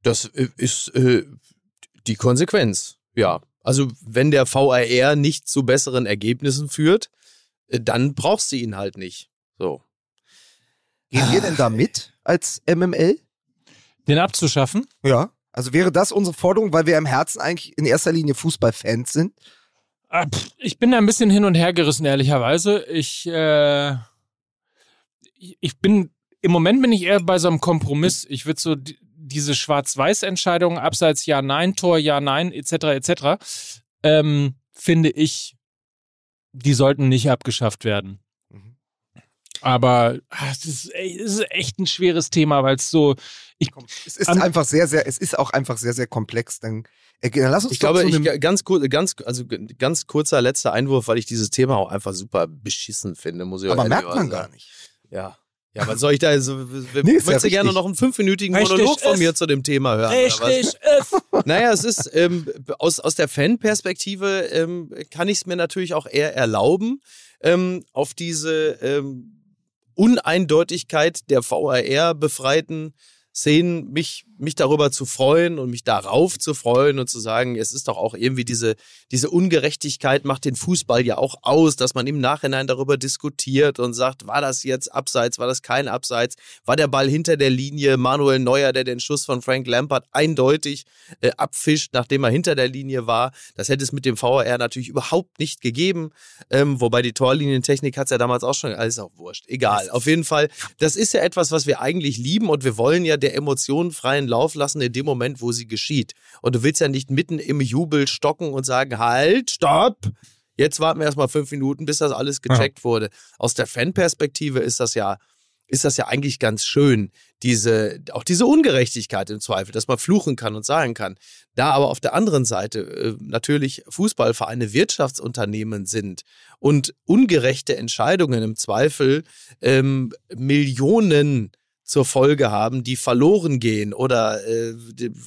Das äh, ist äh, die Konsequenz. Ja. Also, wenn der VAR nicht zu besseren Ergebnissen führt, äh, dann brauchst du ihn halt nicht. So. Gehen wir denn da mit als MML? Den abzuschaffen? Ja. Also wäre das unsere Forderung, weil wir im Herzen eigentlich in erster Linie Fußballfans sind? Ah, Ich bin da ein bisschen hin und her gerissen, ehrlicherweise. Ich, äh, ich- bin, im Moment bin ich eher bei so einem Kompromiss. Ich würde so diese Schwarz-Weiß-Entscheidung, abseits Ja, Nein, Tor, Ja, Nein, etc., etc., ähm, finde ich, die sollten nicht abgeschafft werden. Mhm. Aber ah, es ist, es ist echt ein schweres Thema, weil es so, Es ist An- einfach sehr, sehr, es ist auch einfach sehr, sehr komplex. Dann, äh, dann lass uns Ich glaube, zu ich, ganz, ganz, also ganz kurzer letzter Einwurf, weil ich dieses Thema auch einfach super beschissen finde, muss ich aber merkt man sagen. gar nicht. Ja. Ja, was soll ich da so? Nee, ist Möchtest ja du gerne richtig. noch einen fünfminütigen Richtig, Monolog von es- mir zu dem Thema hören? oder was? Naja, es ist ähm, aus, aus der Fanperspektive ähm, kann ich es mir natürlich auch eher erlauben, ähm, auf diese ähm, Uneindeutigkeit der VAR befreiten Szenen mich, mich darüber zu freuen und mich darauf zu freuen und zu sagen, es ist doch auch irgendwie diese, diese Ungerechtigkeit macht den Fußball ja auch aus, dass man im Nachhinein darüber diskutiert und sagt, war das jetzt Abseits, war das kein Abseits, war der Ball hinter der Linie, Manuel Neuer, der den Schuss von Frank Lampard eindeutig äh, abfischt, nachdem er hinter der Linie war. Das hätte es mit dem VAR natürlich überhaupt nicht gegeben, ähm, wobei die Torlinientechnik hat es ja damals auch schon, alles auch wurscht, egal. Auf jeden Fall, das ist ja etwas, was wir eigentlich lieben und wir wollen ja der Emotion freien Lauf lassen in dem Moment, wo sie geschieht. Und du willst ja nicht mitten im Jubel stocken und sagen, halt, stopp, Jetzt warten wir erstmal fünf Minuten, bis das alles gecheckt wurde. Aus der Fanperspektive ist das ja ist das ja eigentlich ganz schön, diese, auch diese Ungerechtigkeit im Zweifel, dass man fluchen kann und sagen kann. Da aber auf der anderen Seite äh, natürlich Fußballvereine Wirtschaftsunternehmen sind und ungerechte Entscheidungen im Zweifel ähm, Millionen zur Folge haben, die verloren gehen. Oder äh,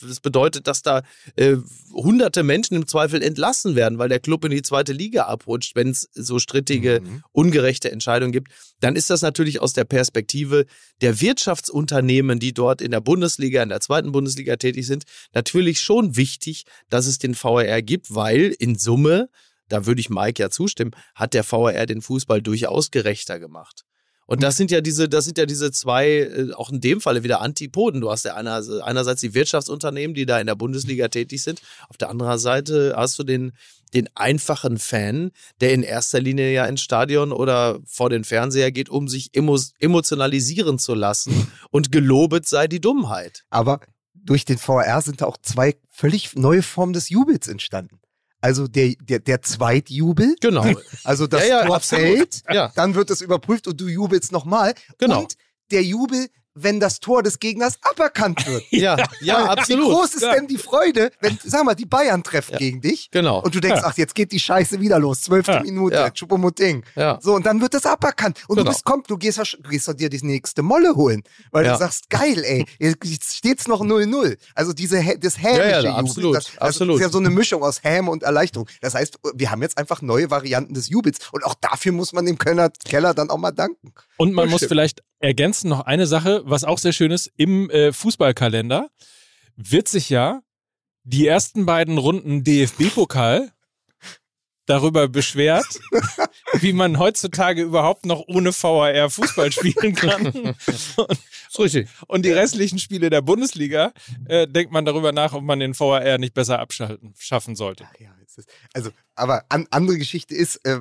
das bedeutet, dass da äh, hunderte Menschen im Zweifel entlassen werden, weil der Club in die zweite Liga abrutscht, wenn es so strittige, mhm. ungerechte Entscheidungen gibt. Dann ist das natürlich aus der Perspektive der Wirtschaftsunternehmen, die dort in der Bundesliga, in der zweiten Bundesliga tätig sind, natürlich schon wichtig, dass es den VRR gibt, weil in Summe da würde ich Mike ja zustimmen, hat der VRR den Fußball durchaus gerechter gemacht. Und das sind ja diese, das sind ja diese zwei, äh, auch in dem Falle wieder Antipoden. Du hast ja einer, einerseits die Wirtschaftsunternehmen, die da in der Bundesliga tätig sind. Auf der anderen Seite hast du den, den einfachen Fan, der in erster Linie ja ins Stadion oder vor den Fernseher geht, um sich emo emotionalisieren zu lassen. Und gelobet sei die Dummheit. Aber durch den VR sind da auch zwei völlig neue Formen des Jubels entstanden also der, der, der Zweitjubel. Genau. Also das ja, ja, Tor fällt, ja. dann wird es überprüft und du jubelst nochmal. Genau. Und der Jubel, wenn das Tor des Gegners aberkannt wird. Ja, ja, absolut. Wie groß ist ja. denn die Freude, wenn, sag mal, die Bayern treffen ja. gegen dich genau. und du denkst, ach, jetzt geht die Scheiße wieder los, zwölfte ja. Minute, ja. Chupomoting. Ja. So, und dann wird das aberkannt. Und genau. du bist, komm, du gehst, du gehst dir die nächste Molle holen, weil du sagst, geil, ey, jetzt steht's noch 0-0. Also diese, das hämische ja, ja, absolut, das, das absolut. ist ja so eine Mischung aus Häme und Erleichterung. Das heißt, wir haben jetzt einfach neue Varianten des Jubels und auch dafür muss man dem Kölner Keller dann auch mal danken. Und man muss vielleicht ergänzen noch eine Sache, was auch sehr schön ist, im äh, Fußballkalender wird sich ja die ersten beiden Runden DFB-Pokal darüber beschwert, wie man heutzutage überhaupt noch ohne VAR Fußball spielen kann. Und, richtig. Und die restlichen Spiele der Bundesliga äh, denkt man darüber nach, ob man den VAR nicht besser abschalten schaffen sollte. Also, aber an, andere Geschichte ist, äh,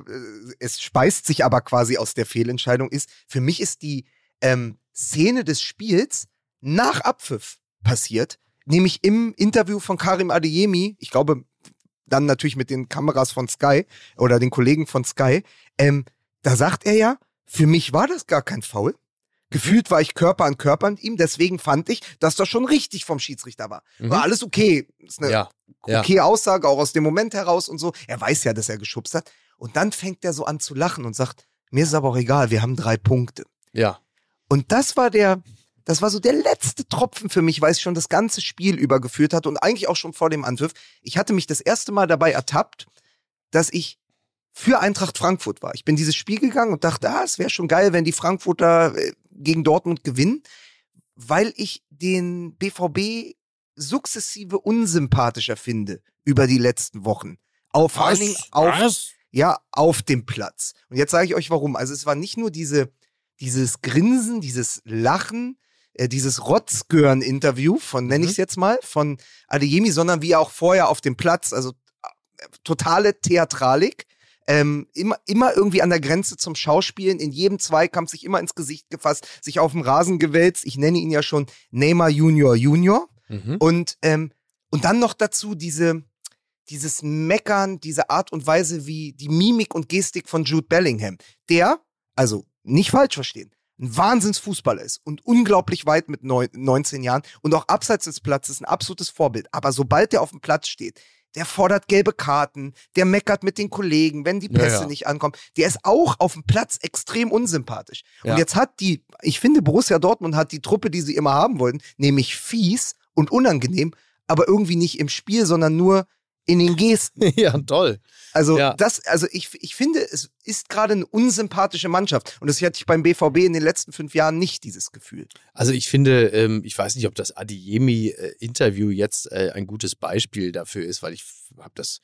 es speist sich aber quasi aus der Fehlentscheidung ist, für mich ist die ähm, Szene des Spiels nach Abpfiff passiert, nämlich im Interview von Karim Adeyemi, ich glaube, dann natürlich mit den Kameras von Sky oder den Kollegen von Sky, ähm, da sagt er ja, für mich war das gar kein Foul. Gefühlt war ich Körper an Körper mit ihm, deswegen fand ich, dass das schon richtig vom Schiedsrichter war. Mhm. War alles okay. Ist eine ja, okay ja. Aussage, auch aus dem Moment heraus und so. Er weiß ja, dass er geschubst hat. Und dann fängt er so an zu lachen und sagt, mir ist aber auch egal, wir haben drei Punkte. Ja. Und das war der, das war so der letzte Tropfen für mich, weil es schon das ganze Spiel übergeführt hat und eigentlich auch schon vor dem Anpfiff. Ich hatte mich das erste Mal dabei ertappt, dass ich für Eintracht Frankfurt war. Ich bin dieses Spiel gegangen und dachte, ah, es wäre schon geil, wenn die Frankfurter äh, gegen Dortmund gewinnen, weil ich den BVB sukzessive unsympathischer finde über die letzten Wochen. Auf vor allen Dingen auf, ja, auf dem Platz. Und jetzt sage ich euch warum. Also es war nicht nur diese dieses Grinsen, dieses Lachen, äh, dieses Rotzgören-Interview von, nenne ich es mhm. jetzt mal, von Adeyemi, sondern wie auch vorher auf dem Platz, also äh, totale Theatralik. Ähm, immer, immer irgendwie an der Grenze zum Schauspielen, in jedem Zweikampf sich immer ins Gesicht gefasst, sich auf dem Rasen gewälzt. Ich nenne ihn ja schon Neymar Junior Junior. Mhm. Und, ähm, und dann noch dazu diese, dieses Meckern, diese Art und Weise, wie die Mimik und Gestik von Jude Bellingham. Der, also nicht falsch verstehen, ein Wahnsinnsfußballer ist und unglaublich weit mit neun, 19 Jahren und auch abseits des Platzes ein absolutes Vorbild. Aber sobald der auf dem Platz steht, der fordert gelbe Karten, der meckert mit den Kollegen, wenn die Pässe ja, ja. nicht ankommen. Der ist auch auf dem Platz extrem unsympathisch. Ja. Und jetzt hat die, ich finde, Borussia Dortmund hat die Truppe, die sie immer haben wollten, nämlich fies und unangenehm, aber irgendwie nicht im Spiel, sondern nur in den Gesten. ja, toll. Also ja. das, also ich, ich finde, es ist gerade eine unsympathische Mannschaft. Und das hatte ich beim BVB in den letzten fünf Jahren nicht, dieses Gefühl. Also ich finde, ähm, ich weiß nicht, ob das Adiemi-Interview jetzt äh, ein gutes Beispiel dafür ist, weil ich habe das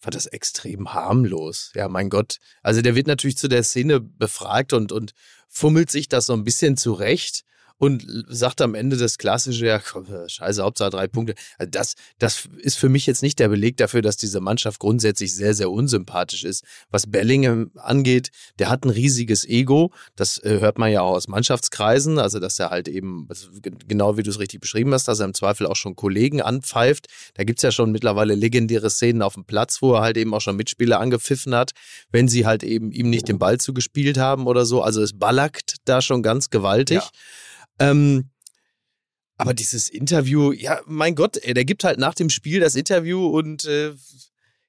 fand das extrem harmlos. Ja, mein Gott. Also der wird natürlich zu der Szene befragt und, und fummelt sich das so ein bisschen zurecht und sagt am Ende das klassische, ja, scheiße, Hauptsache drei Punkte. Also das, das ist für mich jetzt nicht der Beleg dafür, dass diese Mannschaft grundsätzlich sehr, sehr unsympathisch ist. Was Bellingham angeht, der hat ein riesiges Ego. Das äh, hört man ja auch aus Mannschaftskreisen. Also, dass er halt eben, also genau wie du es richtig beschrieben hast, dass er im Zweifel auch schon Kollegen anpfeift. Da gibt's ja schon mittlerweile legendäre Szenen auf dem Platz, wo er halt eben auch schon Mitspieler angepfiffen hat, wenn sie halt eben ihm nicht den Ball zugespielt haben oder so. Also es ballackt da schon ganz gewaltig. Ja. Ähm, aber dieses Interview, ja, mein Gott, ey, der gibt halt nach dem Spiel das Interview und äh,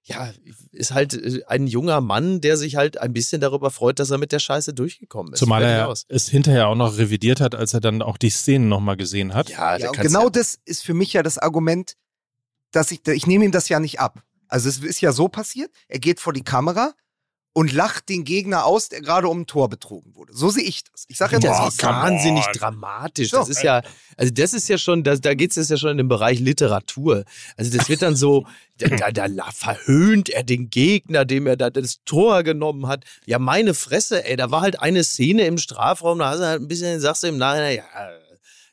ja, ist halt äh, ein junger Mann, der sich halt ein bisschen darüber freut, dass er mit der Scheiße durchgekommen ist. Zumal er aus. es hinterher auch noch revidiert hat, als er dann auch die Szenen nochmal gesehen hat. Ja, Ja, genau ja, das ist für mich ja das Argument, dass ich, ich nehme ihm das ja nicht ab. Also es ist ja so passiert, er geht vor die Kamera und lacht den Gegner aus, der gerade um ein Tor betrogen wurde. So sehe ich das. Ich sage jetzt das ist wahnsinnig on. dramatisch. So, Das ist ja, also das ist ja schon, das, da geht es ja schon in den Bereich Literatur. Also das wird dann so, da, da, da verhöhnt er den Gegner, dem er da das Tor genommen hat. Ja, meine Fresse, ey, da war halt eine Szene im Strafraum, da hast du halt ein bisschen, sagst du im Nachhinein, ja,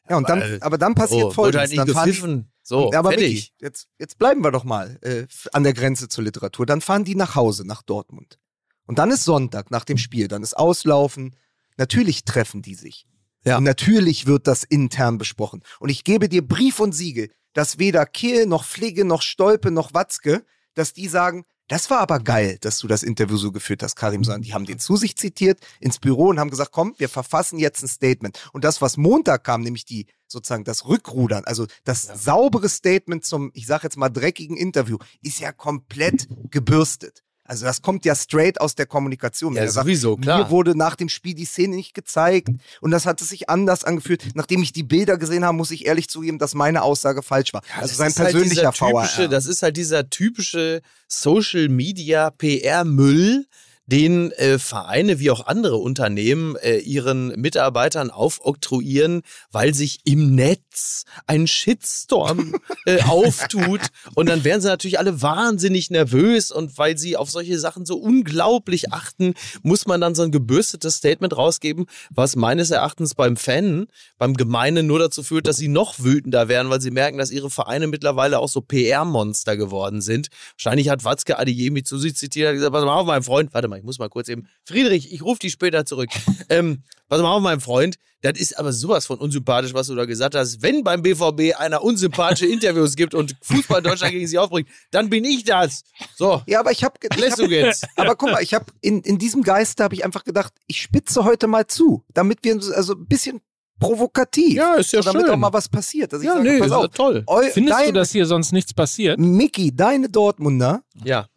ja, und dann, aber- aber dann passiert oh, halt Folgendes. nicht Dann gepfiffen. So, aber fertig. Micky, jetzt, jetzt bleiben wir doch mal äh, an der Grenze zur Literatur. Dann fahren die nach Hause, nach Dortmund. Und dann ist Sonntag nach dem Spiel, dann ist Auslaufen. Natürlich treffen die sich. Ja. Und natürlich wird das intern besprochen. Und ich gebe dir Brief und Siegel, dass weder Kehl noch Fligge noch Stolpe noch Watzke, dass die sagen, das war aber geil, dass du das Interview so geführt hast, Karim, sondern die haben den zu sich zitiert ins Büro und haben gesagt, komm, wir verfassen jetzt ein Statement. Und das, was Montag kam, nämlich die sozusagen das Rückrudern, also das saubere Statement zum, ich sag jetzt mal, dreckigen Interview, ist ja komplett gebürstet. Also das kommt ja straight aus der Kommunikation. Ja, er sagt, sowieso, klar. Mir wurde nach dem Spiel die Szene nicht gezeigt und das hat es sich anders angefühlt. Nachdem ich die Bilder gesehen habe, muss ich ehrlich zugeben, dass meine Aussage falsch war. also das sein ist halt persönlicher typische, VR. Das ist halt dieser typische Social Media PR-Müll, den äh, Vereine wie auch andere Unternehmen äh, ihren Mitarbeitern aufoktroyieren, weil sich im Netz ein Shitstorm äh, auftut. Und dann werden sie natürlich alle wahnsinnig nervös und weil sie auf solche Sachen so unglaublich achten, muss man dann so ein gebürstetes Statement rausgeben, was meines Erachtens beim Fan, beim Gemeinen nur dazu führt, dass sie noch wütender werden, weil sie merken, dass ihre Vereine mittlerweile auch so PR-Monster geworden sind. Wahrscheinlich hat Watzke Adeyemi zu sich zitiert, hat gesagt, pass mal auf, mein Freund, warte mal, ich muss mal kurz eben, Friedrich, ich rufe dich später zurück. ähm, pass mal auf, mein Freund, das ist aber sowas von unsympathisch, was du da gesagt hast. Wenn beim BVB einer unsympathische Interviews gibt und Fußball Deutschland gegen sie aufbringt, dann bin ich das. So, Ja, aber ich habe lässt du jetzt. Aber guck mal, ich habe in, in diesem Geiste habe ich einfach gedacht, ich spitze heute mal zu, damit wir so- also ein bisschen provokativ, Ja, ist ja so, damit schön. auch mal was passiert. Dass ich Ja, sage, nee, pass ist auf, ja toll. eu, Findest dein, du, dass hier sonst nichts passiert? Mickey, deine Dortmunder, Ja.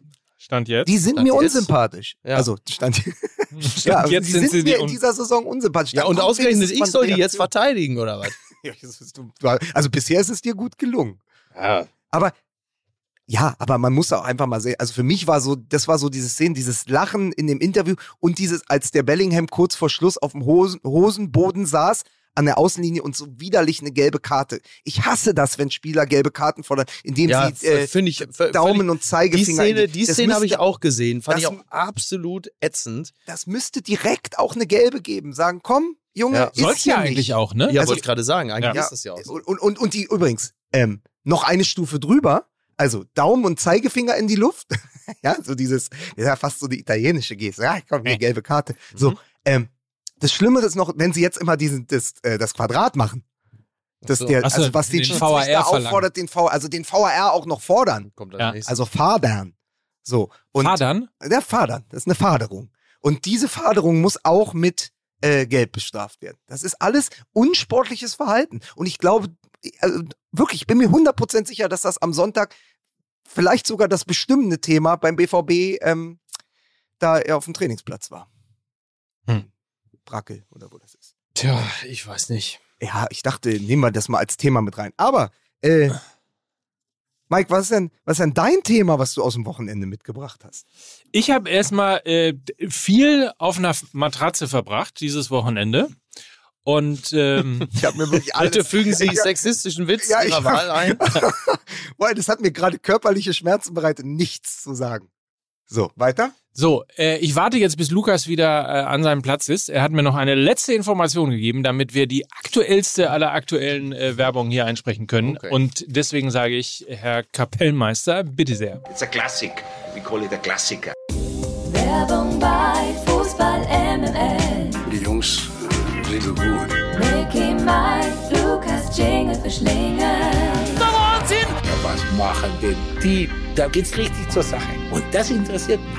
Stand jetzt. die sind Stand mir jetzt? unsympathisch. Ja. Also stand, Stand ja, also jetzt die sind sind, sie mir die in dieser Saison unsympathisch. Ja, Dann und ausgerechnet ich soll die jetzt verteidigen, oder was? Ja, Also bisher ist es dir gut gelungen. Ja. Aber ja, aber man muss auch einfach mal sehen, also für mich war so, das war so diese Szene, dieses Lachen in dem Interview und dieses, als der Bellingham kurz vor Schluss auf dem Hosen, Hosenboden saß, an der Außenlinie und so widerlich eine gelbe Karte. Ich hasse das, wenn Spieler gelbe Karten fordern, indem Ja, sie äh, ich. Daumen und Die Zeigefinger. Szene, in die das Szene habe ich auch gesehen. Fand das- ich auch absolut ätzend. Das müsste direkt auch eine gelbe geben. Sagen, komm, Junge, Ja. ist Soll's ja nicht. eigentlich auch, ne? Ja, Also- wollte ich gerade sagen. Eigentlich Ja. ist das ja auch so. Und, und, und, und die übrigens, ähm, noch eine Stufe drüber, also Daumen und Zeigefinger in die Luft. ja, so dieses, ja fast so die italienische Geste. Ja, komm, hier, gelbe Karte. So, Mhm. ähm, das Schlimme ist noch, wenn sie jetzt immer diesen, das, äh, das Quadrat machen. Das so. der, also was den, den Schiedsrichter auffordert, den V, also den VAR auch noch fordern. Kommt Ja. Also fadern. So. Und Fadern? der Fadern, das ist eine Faderung. Und diese Faderung muss auch mit äh, Geld bestraft werden. Das ist alles unsportliches Verhalten. Und ich glaube, also wirklich, ich bin mir 100% sicher, dass das am Sonntag vielleicht sogar das bestimmende Thema beim BVB ähm, da er auf dem Trainingsplatz war. Hm. Brackel oder wo das ist. Tja, ich weiß nicht. Ja, ich dachte, nehmen wir das mal als Thema mit rein. Aber, äh, Mike, was ist denn, was ist denn dein Thema, was du aus dem Wochenende mitgebracht hast? Ich habe erstmal äh, viel auf einer Matratze verbracht dieses Wochenende. Und ähm, Ich habe mir wirklich Bitte fügen Sie Ja. sexistischen Witz Ja, Ihrer Wahl ein. Boah, das hat mir gerade körperliche Schmerzen bereitet, nichts zu sagen. So, weiter? So, äh, ich warte jetzt, bis Lukas wieder äh, an seinem Platz ist. Er hat mir noch eine letzte Information gegeben, damit wir die aktuellste aller aktuellen äh, Werbung hier einsprechen können. Okay. Und deswegen sage ich, Herr Kapellmeister, bitte sehr. It's a classic. We call it a Klassiker. Werbung bei Fußball MML. Die Jungs sind so gut. Mickey, Mike, Lukas, Jingle für Schlingel. Machen denn die? Da geht's richtig zur Sache. Und das interessiert mich.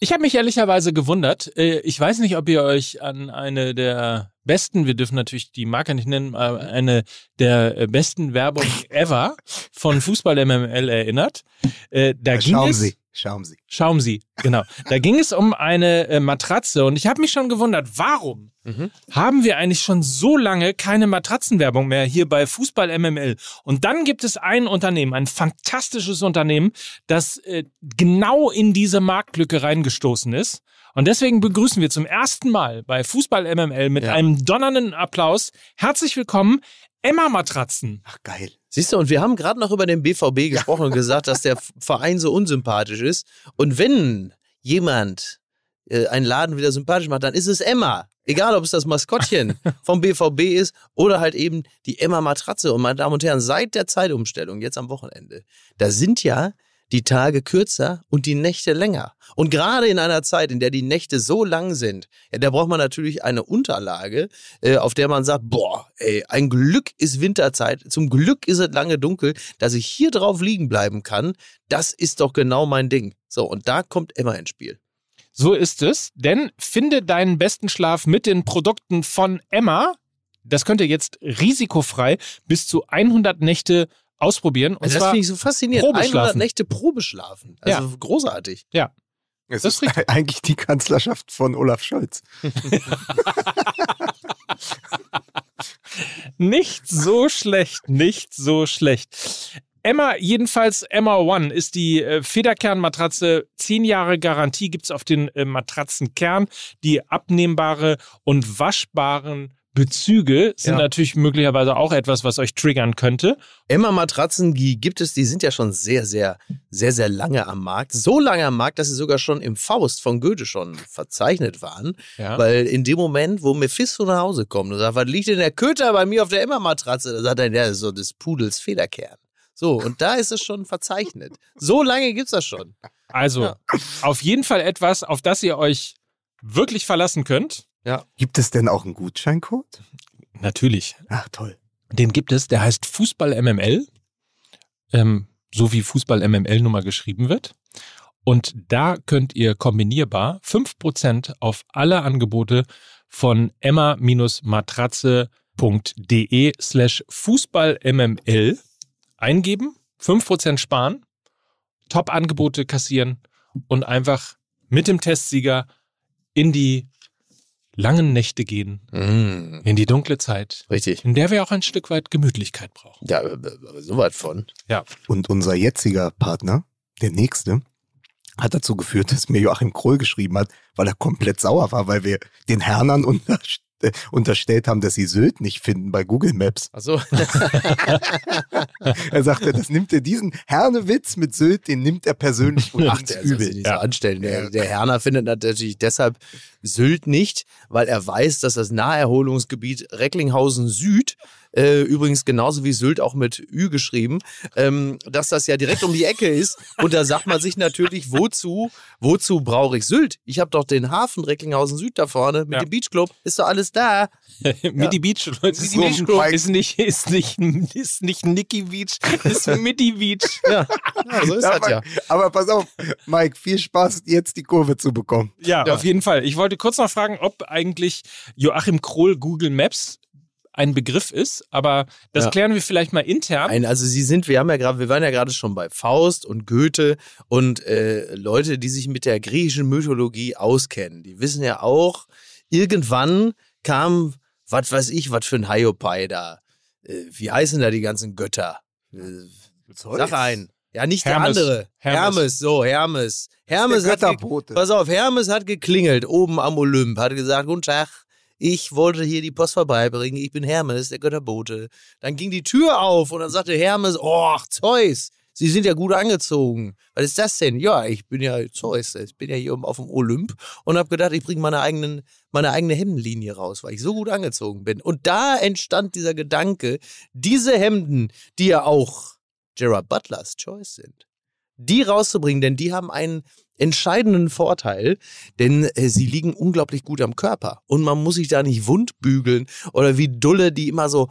Ich habe mich ehrlicherweise gewundert. Äh, Ich weiß nicht, ob ihr euch an eine der besten, wir dürfen natürlich die Marke nicht nennen, aber eine der äh, besten Werbung ever von Fußball MML erinnert. Äh, Da ging Schauen es, Sie, schauen Sie. Schauen Sie, genau. Da ging es um eine äh, Matratze und ich habe mich schon gewundert, warum haben wir eigentlich schon so lange keine Matratzenwerbung mehr hier bei Fußball MML? Und dann gibt es ein Unternehmen, ein fantastisches Unternehmen, das äh, genau in diese Marktlücke reingestoßen ist. Und deswegen begrüßen wir zum ersten Mal bei Fußball MML mit Ja. einem donnernden Applaus herzlich willkommen Emma Matratzen. Ach, geil. Siehst du, und wir haben gerade noch über den BVB gesprochen und gesagt, dass der Verein so unsympathisch ist. Und wenn jemand äh, einen Laden wieder sympathisch macht, dann ist es Emma. Egal, ob es das Maskottchen vom BVB ist oder halt eben die Emma Matratze. Und meine Damen und Herren, seit der Zeitumstellung, jetzt am Wochenende, da sind ja die Tage kürzer und die Nächte länger. Und gerade in einer Zeit, in der die Nächte so lang sind, ja, da braucht man natürlich eine Unterlage, äh, auf der man sagt, boah, ey, ein Glück ist Winterzeit, zum Glück ist es lange dunkel, dass ich hier drauf liegen bleiben kann, das ist doch genau mein Ding. So, und da kommt Emma ins Spiel. So ist es, denn finde deinen besten Schlaf mit den Produkten von Emma. Das könnt ihr jetzt risikofrei bis zu 100 Nächte ausprobieren. Und Also das zwar, finde ich so faszinierend. Probeschlafen. 100 Nächte Probeschlafen. Also großartig. ja, Es Das ist ist eigentlich die Kanzlerschaft von Olaf Scholz. nicht so schlecht, nicht so schlecht. Emma, jedenfalls Emma One ist die äh, Federkernmatratze. Zehn Jahre Garantie gibt's auf den äh, Matratzenkern. Die abnehmbare und waschbaren Bezüge sind Ja. natürlich möglicherweise auch etwas, was euch triggern könnte. Emma Matratzen, die gibt es, die sind ja schon sehr, sehr, sehr, sehr lange am Markt. So lange am Markt, dass sie sogar schon im Faust von Goethe schon verzeichnet waren. Ja. Weil in dem Moment, wo Mephisto nach Hause kommt und sagt, was liegt denn der Köter bei mir auf der Emma-Matratze? Da sagt er, ja, so des Pudels Federkern. So, und da ist es schon verzeichnet. So lange gibt's das schon. Also, Ja. auf jeden Fall etwas, auf das ihr euch wirklich verlassen könnt. Gibt es denn auch einen Gutscheincode? Natürlich. Ach, toll. Den gibt es, der heißt Fußball MML. Ähm, so wie Fußball MML Nummer geschrieben wird. Und da könnt ihr kombinierbar 5% auf alle Angebote von emma-matratze.de slash fußballmml eingeben, 5% sparen, Top-Angebote kassieren und einfach mit dem Testsieger in die langen Nächte gehen, Mm, in die dunkle Zeit, richtig. in der wir auch ein Stück weit Gemütlichkeit brauchen. Ja, aber so was von. Und unser jetziger Partner, der nächste, hat dazu geführt, dass mir Joachim Kroll geschrieben hat, weil er komplett sauer war, weil wir den Hernern unterst äh, unterstellt haben, dass sie Sylt nicht finden bei Google Maps. Achso. Er sagte, das nimmt er diesen Hernewitz mit Sylt, den nimmt er persönlich und Ach, uns der übel. nicht so anstellen. Der, der Herner findet natürlich deshalb Sylt nicht, weil er weiß, dass das Naherholungsgebiet Recklinghausen Süd, äh, übrigens genauso wie Sylt auch mit Ü geschrieben, ähm, dass das ja direkt um die Ecke ist. Und da sagt man sich natürlich, wozu, wozu brauche ich Sylt? Ich habe doch den Hafen Recklinghausen Süd da vorne mit Ja. dem Beachclub. Ist doch alles da. Midi Beach, Leute, ist, nicht, Mike. ist nicht, ist nicht, ist nicht Nicky Beach, ist Midi Beach. Ja, ja so ist Ja, das ja. aber, aber pass auf, Mike, viel Spaß, jetzt die Kurve zu bekommen. Ja, auf jeden Fall. Ich wollte kurz noch fragen, ob eigentlich Joachim Krohl Google Maps ein Begriff ist, aber das Ja. klären wir vielleicht mal intern. Nein, also sie sind, wir haben ja gerade, wir waren ja gerade schon bei Faust und Goethe und äh, Leute, die sich mit der griechischen Mythologie auskennen, die wissen ja auch, irgendwann kam, was weiß ich, was für ein Hiopai da. Äh, wie heißen da die ganzen Götter? Äh, sag ein. Ja, nicht Hermes. der andere. Hermes. Hermes. so, Hermes. Hermes hat. Pass auf, Hermes hat geklingelt oben am Olymp, hat gesagt, guten Tag, ich wollte hier die Post vorbeibringen, ich bin Hermes, der Götterbote. Dann ging die Tür auf und dann sagte Hermes, oh, Zeus, Sie sind ja gut angezogen. Was ist das denn? Ja, ich bin ja Zeus, ich bin ja hier oben auf dem Olymp und habe gedacht, ich bringe meine, eigenen, meine eigene Hemdenlinie raus, weil ich so gut angezogen bin. Und da entstand dieser Gedanke, diese Hemden, die ja auch Gerard Butlers Choice sind, die rauszubringen, denn die haben einen entscheidenden Vorteil, denn äh, sie liegen unglaublich gut am Körper. Und man muss sich da nicht wundbügeln oder wie Dulle, die immer so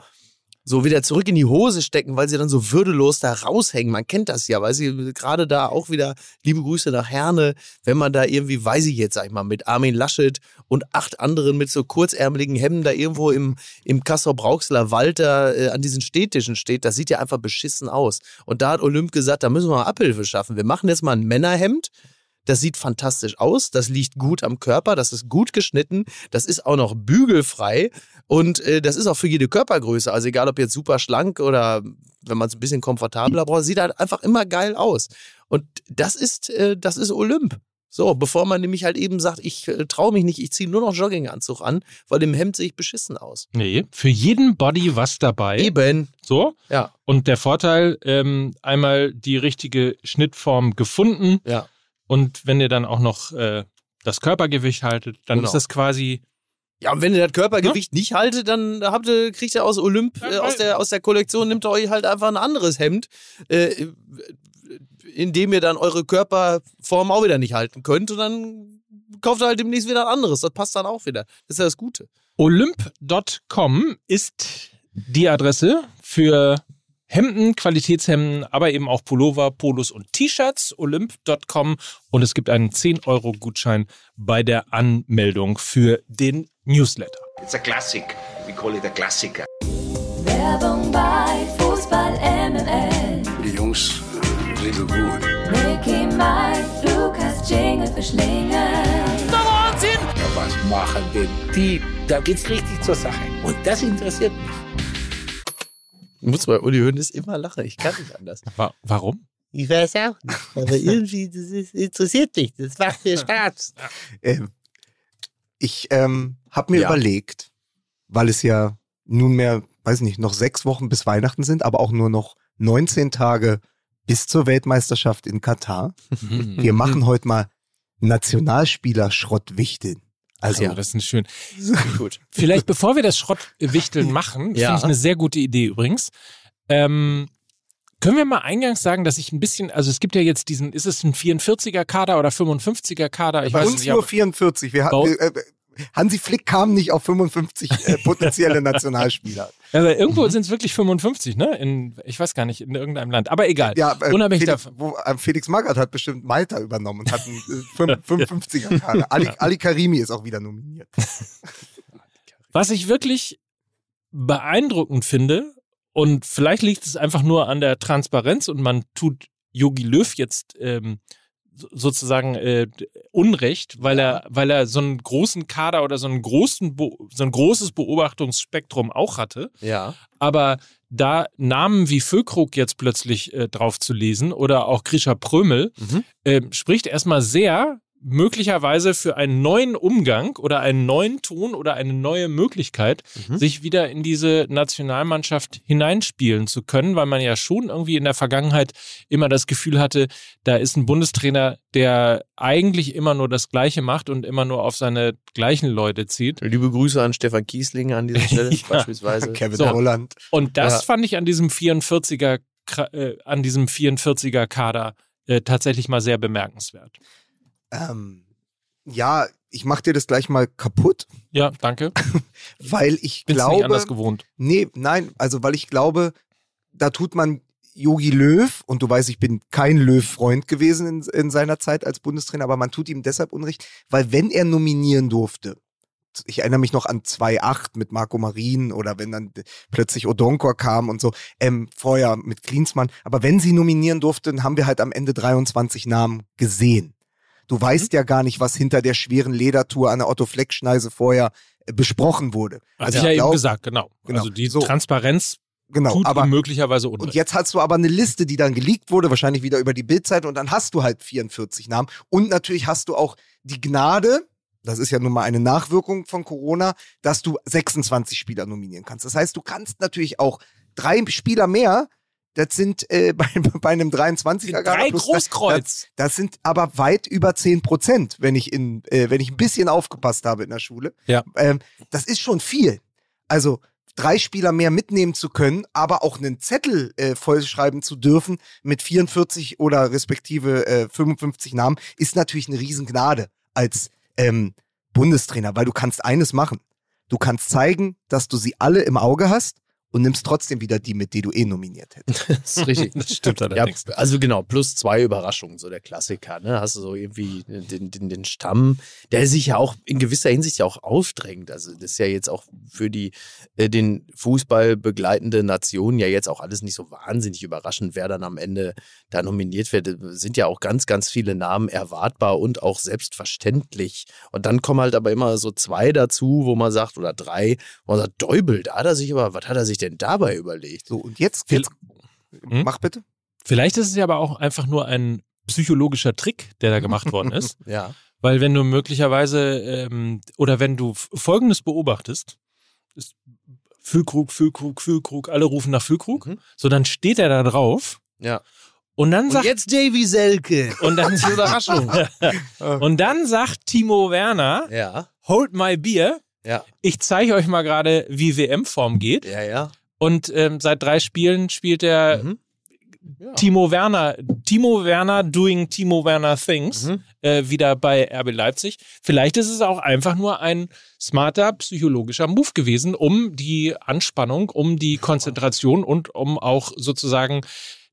so wieder zurück in die Hose stecken, weil sie dann so würdelos da raushängen. Man kennt das ja, weil sie gerade da auch wieder liebe Grüße nach Herne, wenn man da irgendwie, weiß ich jetzt, sag ich mal, mit Armin Laschet und acht anderen mit so kurzärmeligen Hemden da irgendwo im, im Kassel-Brauxler Wald da äh, an diesen Städtischen steht, das sieht ja einfach beschissen aus. Und da hat Olymp gesagt, da müssen wir mal Abhilfe schaffen. Wir machen jetzt mal ein Männerhemd, das sieht fantastisch aus, das liegt gut am Körper, das ist gut geschnitten, das ist auch noch bügelfrei und äh, das ist auch für jede Körpergröße. Also egal ob jetzt super schlank oder wenn man es ein bisschen komfortabler braucht, sieht halt einfach immer geil aus. Und das ist, äh, das ist Olymp. So, bevor man nämlich halt eben sagt, ich äh, traue mich nicht, ich ziehe nur noch Jogginganzug an, weil im Hemd sehe ich beschissen aus. Nee, für jeden Body was dabei. Eben. So. Ja. Und der Vorteil, ähm, einmal die richtige Schnittform gefunden. Ja. Und wenn ihr dann auch noch äh, das Körpergewicht haltet, dann Genau. ist das quasi. Ja, und wenn ihr das Körpergewicht nicht haltet, dann habt ihr, kriegt ihr aus Olymp, äh, aus, der, aus der Kollektion, nimmt ihr euch halt einfach ein anderes Hemd, äh, in dem ihr dann eure Körperform auch wieder nicht halten könnt. Und dann kauft ihr halt demnächst wieder ein anderes. Das passt dann auch wieder. Das ist ja das Gute. Olymp.com ist die Adresse für Hemden, Qualitätshemden, aber eben auch Pullover, Polos und T-Shirts. Olymp.com und es gibt einen 10-Euro-Gutschein bei der Anmeldung für den Newsletter. It's a classic. We call it a Klassiker. Werbung bei Fußball MML. Die Jungs sind so gut. Mickey, Mike, Lukas, Jingle für Schlingel. Ja, was machen denn die? Da geht's richtig zur Sache. Und das interessiert mich. Ich muss bei Uli Hoeneß immer lachen. Ich kann nicht anders. Wa warum? Ich weiß auch nicht. Aber irgendwie, das ist, interessiert mich. Das macht mir Spaß. Ähm, ich ähm, habe mir Ja. überlegt, weil es ja nunmehr, weiß nicht, noch sechs Wochen bis Weihnachten sind, aber auch nur noch 19 Tage bis zur Weltmeisterschaft in Katar. Wir machen heute mal Nationalspieler-Schrottwichteln. Also, ja, das ist schön. Gut. Vielleicht bevor wir das Schrottwichteln machen, Ja. finde ich eine sehr gute Idee übrigens. Ähm, können wir mal eingangs sagen, dass ich ein bisschen, also es gibt ja jetzt diesen, ist es ein 44er Kader oder 55er Kader? Ich bei weiß uns nicht. nur aber- 44. Wir, hatten- äh, Hansi Flick kam nicht auf 55 äh, potenzielle Nationalspieler. Aber irgendwo sind es wirklich 55, ne? In, ich weiß gar nicht, in irgendeinem Land. Aber egal. Ja, äh, Unabhängig Felix, davon. wo, äh, Felix Magath hat bestimmt Malta übernommen und hat einen äh, 55er Kader. Ali, Ali Karimi ist auch wieder nominiert. Was ich wirklich beeindruckend finde, und vielleicht liegt es einfach nur an der Transparenz und man tut Yogi Löw jetzt ähm, sozusagen äh, Unrecht, weil er, weil er so einen großen Kader oder so einen großen, Be so ein großes Beobachtungsspektrum auch hatte. Ja. Aber da Namen wie Füllkrug jetzt plötzlich äh, drauf zu lesen oder auch Grisha Prömel, Mhm. ähm, spricht erstmal sehr möglicherweise für einen neuen Umgang oder einen neuen Ton oder eine neue Möglichkeit, Mhm. sich wieder in diese Nationalmannschaft hineinspielen zu können, weil man ja schon irgendwie in der Vergangenheit immer das Gefühl hatte, da ist ein Bundestrainer, der eigentlich immer nur das Gleiche macht und immer nur auf seine gleichen Leute zieht. Liebe Grüße an Stefan Kiesling an dieser Stelle Ja. beispielsweise. Kevin So. Holland. Und das Ja. fand ich an diesem 44er, Kra- äh, an diesem 44er Kader äh, tatsächlich mal sehr bemerkenswert. Ähm, ja, ich mach dir das gleich mal kaputt, Ja, danke. weil ich Bin's nicht glaube, anders gewohnt. nee, nein, also weil ich glaube, da tut man Yogi Löw, und du weißt, ich bin kein Löw-Freund gewesen in, in seiner Zeit als Bundestrainer, aber man tut ihm deshalb Unrecht, weil wenn er nominieren durfte, ich erinnere mich noch an 2-8 mit Marco Marin oder wenn dann plötzlich Odonkor kam und so, ähm, vorher mit Klinsmann, aber wenn sie nominieren durften, haben wir halt am Ende 23 Namen gesehen. Du weißt ja gar nicht, was hinter der schweren Ledertour an der Otto-Fleck-Schneise vorher äh, besprochen wurde. Hat Also ich ja ich eben glaub- gesagt, genau. Genau. Also die So. Transparenz Genau, tut aber möglicherweise Und Unrecht. jetzt hast du aber eine Liste, die dann geleakt wurde, wahrscheinlich wieder über die Bildzeit und dann hast du halt 44 Namen. Und natürlich hast du auch die Gnade, das ist ja nun mal eine Nachwirkung von Corona, dass du 26 Spieler nominieren kannst. Das heißt, du kannst natürlich auch drei Spieler mehr das sind äh, bei, bei einem 23er Drei Großkreuz. Das, das sind aber weit über 10 Prozent, wenn ich in, äh, wenn ich ein bisschen aufgepasst habe in der Schule. Ja. Ähm, das ist schon viel. Also drei Spieler mehr mitnehmen zu können, aber auch einen Zettel äh, vollschreiben zu dürfen mit 44 oder respektive äh, 55 Namen, ist natürlich eine Riesengnade als ähm, Bundestrainer, weil du kannst eines machen. Du kannst zeigen, dass du sie alle im Auge hast und nimmst trotzdem wieder die mit, die du eh nominiert hättest. Das ist richtig. Das stimmt Ja, allerdings. also genau, plus zwei Überraschungen, so der Klassiker. Ne? Hast du so irgendwie den, den, den Stamm, der sich ja auch in gewisser Hinsicht ja auch aufdrängt. Also das ist ja jetzt auch für die äh, den Fußball begleitende Nation ja jetzt auch alles nicht so wahnsinnig überraschend, wer dann am Ende da nominiert wird. Es sind ja auch ganz, ganz viele Namen erwartbar und auch selbstverständlich. Und dann kommen halt aber immer so zwei dazu, wo man sagt, oder drei, wo man sagt, Däubel, da hat er sich aber, was hat er sich denn dabei überlegt? So, und jetzt, jetzt Hm? mach bitte. Vielleicht ist es ja aber auch einfach nur ein psychologischer Trick, der da gemacht worden ist. Ja. Weil wenn du möglicherweise ähm, oder wenn du Folgendes beobachtest, ist Füllkrug, Füllkrug, Füllkrug, alle rufen nach Füllkrug, Mhm. so dann steht er da drauf Ja. und dann sagt jetzt Davy Selke. und dann Die Überraschung. und dann sagt Timo Werner, Ja, hold my beer, ja, ich zeige euch mal gerade, wie WM-Form geht ja, ja. und ähm, seit drei Spielen spielt er Mhm. Ja. Timo Werner, Timo Werner doing Timo Werner things Mhm. äh, wieder bei RB Leipzig. Vielleicht ist es auch einfach nur ein smarter psychologischer Move gewesen, um die Anspannung, um die Konzentration und um auch sozusagen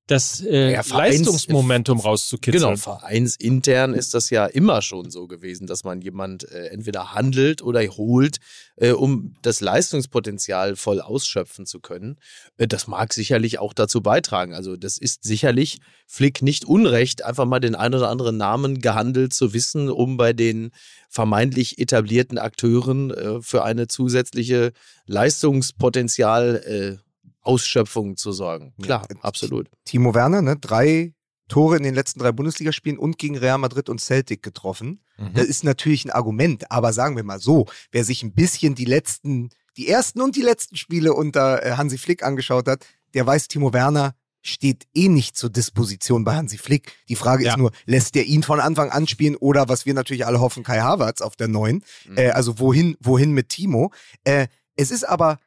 das äh, Ja, Leistungsmomentum rauszukitzeln. Genau, vereinsintern ist das ja immer schon so gewesen, dass man jemand äh, entweder handelt oder holt, äh, um das Leistungspotenzial voll ausschöpfen zu können. Äh, das mag sicherlich auch dazu beitragen. Also das ist sicherlich Flick nicht unrecht, einfach mal den einen oder anderen Namen gehandelt zu wissen, um bei den vermeintlich etablierten Akteuren äh, für eine zusätzliche Leistungspotenzial äh, Ausschöpfung zu sorgen. Klar, Ja. absolut. Timo Werner, ne, drei Tore in den letzten drei Bundesligaspielen und gegen Real Madrid und Celtic getroffen. Mhm. Das ist natürlich ein Argument, aber sagen wir mal so, wer sich ein bisschen die letzten, die ersten und die letzten Spiele unter äh, Hansi Flick angeschaut hat, der weiß, Timo Werner steht eh nicht zur Disposition bei Hansi Flick. Die Frage Ja. ist nur, lässt der ihn von Anfang an spielen oder was wir natürlich alle hoffen, Kai Havertz auf der neuen. Mhm. Äh, also wohin, wohin mit Timo? Äh, es ist aber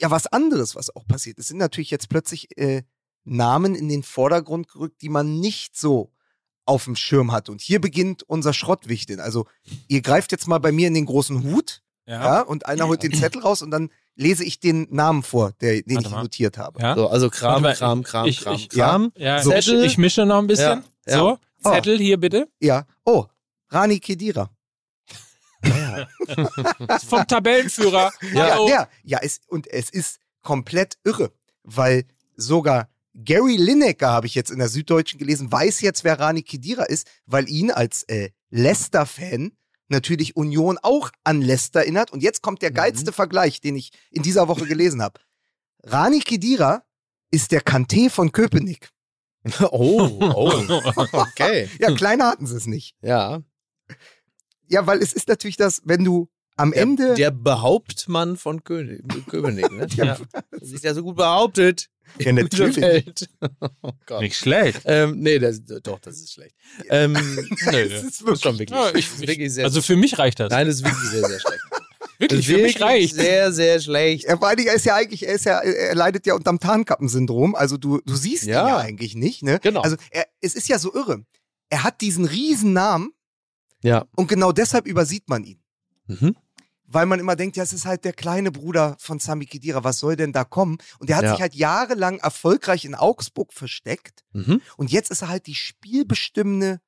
ja was anderes, was auch passiert. Es sind natürlich jetzt plötzlich äh, Namen in den Vordergrund gerückt, die man nicht so auf dem Schirm hat. Und hier beginnt unser Schrottwichteln. Also ihr greift jetzt mal bei mir in den großen Hut, ja, und einer holt den Zettel raus und dann lese ich den Namen vor, der, den Warte ich mal. notiert habe. Ja. So, also Kram, mal, Kram, Kram, ich- Kram, ich- Kram. Ja, So. ich, ich mische noch ein bisschen. Ja, ja. So, Oh. Zettel hier bitte. Ja. Oh, Rani Kedira. Vom Tabellenführer. Ja, Hallo. der. Ja, es, und es ist komplett irre, weil sogar Gary Lineker, habe ich jetzt in der Süddeutschen gelesen, weiß jetzt, wer Rani Kedira ist, weil ihn als äh, Leicester-Fan natürlich Union auch an Leicester erinnert. Und jetzt kommt der geilste Vergleich, den ich in dieser Woche gelesen habe. Rani Kedira ist der Kanté von Köpenick. Oh, oh, okay. Ja, kleiner hatten sie es nicht. Ja. Ja, weil es ist natürlich das, wenn du am Der, Ende. der Behauptmann von König, Köpenick, ne? Ja. Das ist ja so gut behauptet. Ja, natürlich. Oh Gott. Nicht schlecht. Ähm, nee, das, doch, das ist schlecht. Ähm, Nee, das ist wirklich, schon wirklich, Ja, ich, ist wirklich sehr, also für mich reicht das. nein, das ist wirklich sehr, sehr schlecht. wirklich, für mich reicht. Sehr, sehr schlecht. Er, er ist ja eigentlich, er ist ja, er leidet ja unterm Tarnkappensyndrom. Also du, du siehst Ja. ihn ja eigentlich nicht, ne? Genau. Also er, es ist ja so irre. Er hat diesen riesen Namen Ja. und genau deshalb übersieht man ihn. Mhm. Weil man immer denkt, ja, es ist halt der kleine Bruder von Sami Khedira, was soll denn da kommen? Und der hat Ja. sich halt jahrelang erfolgreich in Augsburg versteckt Mhm. und jetzt ist er halt die spielbestimmende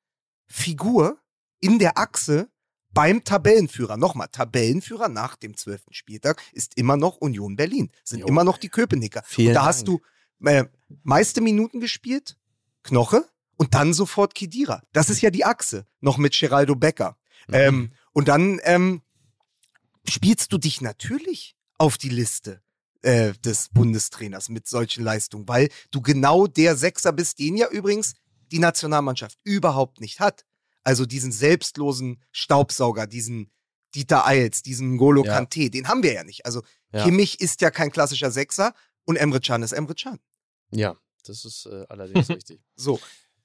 Figur in der Achse beim Tabellenführer. Nochmal, Tabellenführer nach dem zwölften Spieltag ist immer noch Union Berlin. Sind Jo. immer noch die Köpenicker. Vielen und da Dank. hast du äh, meiste Minuten gespielt, Knoche und dann sofort Kedira. Das ist ja die Achse, noch mit Geraldo Becker. Mhm. Ähm, und dann ähm, spielst du dich natürlich auf die Liste äh, des Bundestrainers mit solchen Leistungen, weil du genau der Sechser bist, den ja übrigens die Nationalmannschaft überhaupt nicht hat. Also diesen selbstlosen Staubsauger, diesen Dieter Eils, diesen Ngolo Ja. Kanté, den haben wir ja nicht. Also Ja. Kimmich ist ja kein klassischer Sechser und Emre Can ist Emre Can. Ja. das ist äh, allerdings richtig. So.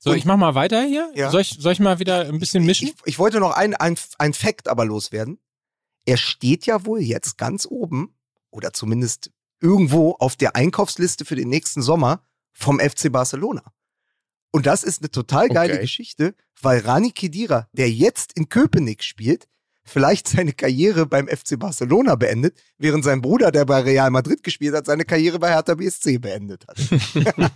So, ich mach mal weiter hier. Ja. Soll, ich, soll ich mal wieder ein bisschen mischen? Ich, ich wollte noch ein, ein, ein Fact aber loswerden. Er steht ja wohl jetzt ganz oben oder zumindest irgendwo auf der Einkaufsliste für den nächsten Sommer vom FC Barcelona. Und das ist eine total geile Okay. Geschichte, weil Rani Kedira, der jetzt in Köpenick spielt, vielleicht seine Karriere beim FC Barcelona beendet, während sein Bruder, der bei Real Madrid gespielt hat, seine Karriere bei Hertha BSC beendet hat.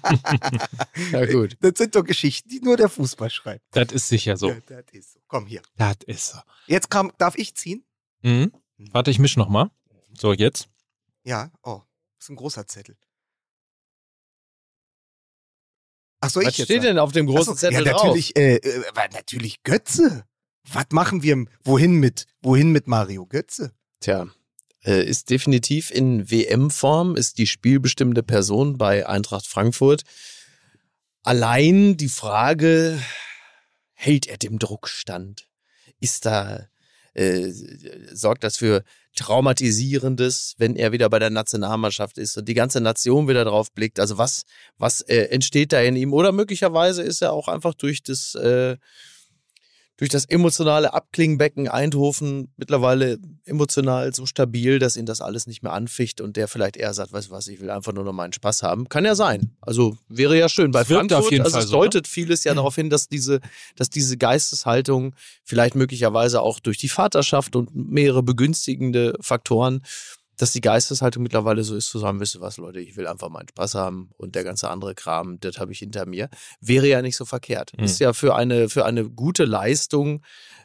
Ja, gut. Das sind doch Geschichten, die nur der Fußball schreibt. Das ist sicher so. Ja, das ist so. Komm hier. Das ist so. Jetzt kam, darf ich ziehen? Mhm. Warte, ich misch noch mal. So, jetzt. Ja, oh, das ist ein großer Zettel. Ach so, ich Was jetzt steht denn auf dem großen so, Zettel ja, drauf? natürlich, äh, äh, aber natürlich Götze. Was machen wir, wohin mit, wohin mit Mario Götze? Tja, äh, ist definitiv in WM-Form, ist die spielbestimmende Person bei Eintracht Frankfurt. Allein die Frage, hält er dem Druck stand? Ist da, äh, sorgt das für Traumatisierendes, wenn er wieder bei der Nationalmannschaft ist und die ganze Nation wieder drauf blickt? Also was, was äh, entsteht da in ihm? Oder möglicherweise ist er auch einfach durch das, äh, durch das emotionale Abklingenbecken Eindhoven mittlerweile emotional so stabil, dass ihn das alles nicht mehr anficht und der vielleicht eher sagt, weißt du was, ich will einfach nur noch meinen Spaß haben. Kann ja sein. Also wäre ja schön. Bei wirkt Frankfurt, auf jeden also Fall es so, ne? deutet vieles ja darauf hin, dass diese, dass diese Geisteshaltung vielleicht möglicherweise auch durch die Vaterschaft und mehrere begünstigende Faktoren dass die Geisteshaltung mittlerweile so ist, zu sagen, wisst ihr was, Leute, ich will einfach meinen Spaß haben und der ganze andere Kram, das habe ich hinter mir, wäre ja nicht so verkehrt. Mhm. Ist ja für eine, für eine gute Leistung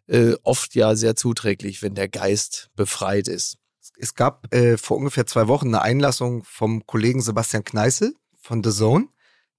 äh, oft ja sehr zuträglich, wenn der Geist befreit ist. Es gab äh, vor ungefähr zwei Wochen eine Einlassung vom Kollegen Sebastian Kneißl von The Zone,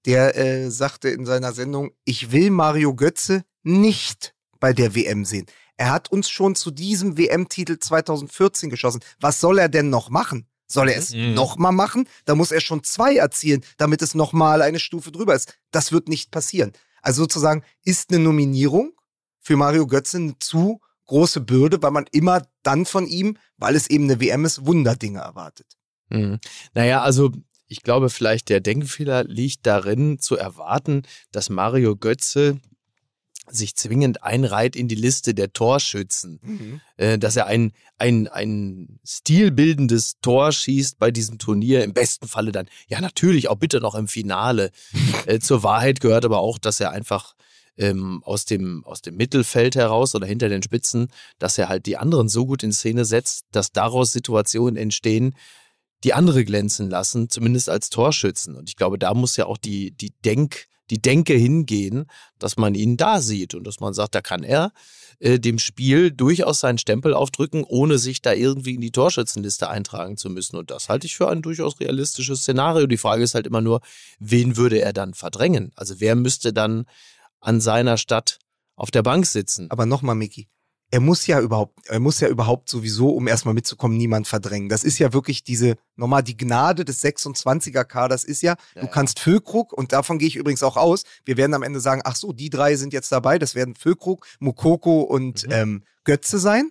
der äh, sagte in seiner Sendung, ich will Mario Götze nicht bei der WM sehen. Er hat uns schon zu diesem WM-Titel 2014 geschossen. Was soll er denn noch machen? Soll er es Mhm. noch mal machen? Da muss er schon zwei erzielen, damit es noch mal eine Stufe drüber ist. Das wird nicht passieren. Also sozusagen ist eine Nominierung für Mario Götze eine zu große Bürde, weil man immer dann von ihm, weil es eben eine WM ist, Wunderdinge erwartet. Mhm. Naja, also ich glaube, vielleicht der Denkfehler liegt darin, zu erwarten, dass Mario Götze sich zwingend einreiht in die Liste der Torschützen. Äh, dass er ein, ein, ein stilbildendes Tor schießt bei diesem Turnier, im besten Falle dann, ja natürlich auch bitte noch im Finale. äh, zur Wahrheit gehört aber auch, dass er einfach ähm, aus, dem, aus dem Mittelfeld heraus oder hinter den Spitzen, dass er halt die anderen so gut in Szene setzt, dass daraus Situationen entstehen, die andere glänzen lassen, zumindest als Torschützen. Und ich glaube, da muss ja auch die, die Denk, die Denke hingehen, dass man ihn da sieht und dass man sagt, da kann er äh, dem Spiel durchaus seinen Stempel aufdrücken, ohne sich da irgendwie in die Torschützenliste eintragen zu müssen. Und das halte ich für ein durchaus realistisches Szenario. Die Frage ist halt immer nur, wen würde er dann verdrängen? Also wer müsste dann an seiner Stadt auf der Bank sitzen? Aber nochmal, Miki, er muss ja überhaupt, er muss ja überhaupt sowieso, um erstmal mitzukommen, niemand verdrängen. Das ist ja wirklich diese, nochmal die Gnade des 26er-Kaders ist ja, Ja, du ja. kannst Füllkrug, und davon gehe ich übrigens auch aus, wir werden am Ende sagen, ach so, die drei sind jetzt dabei, das werden Füllkrug, Mukoko und Mhm. ähm, Götze sein.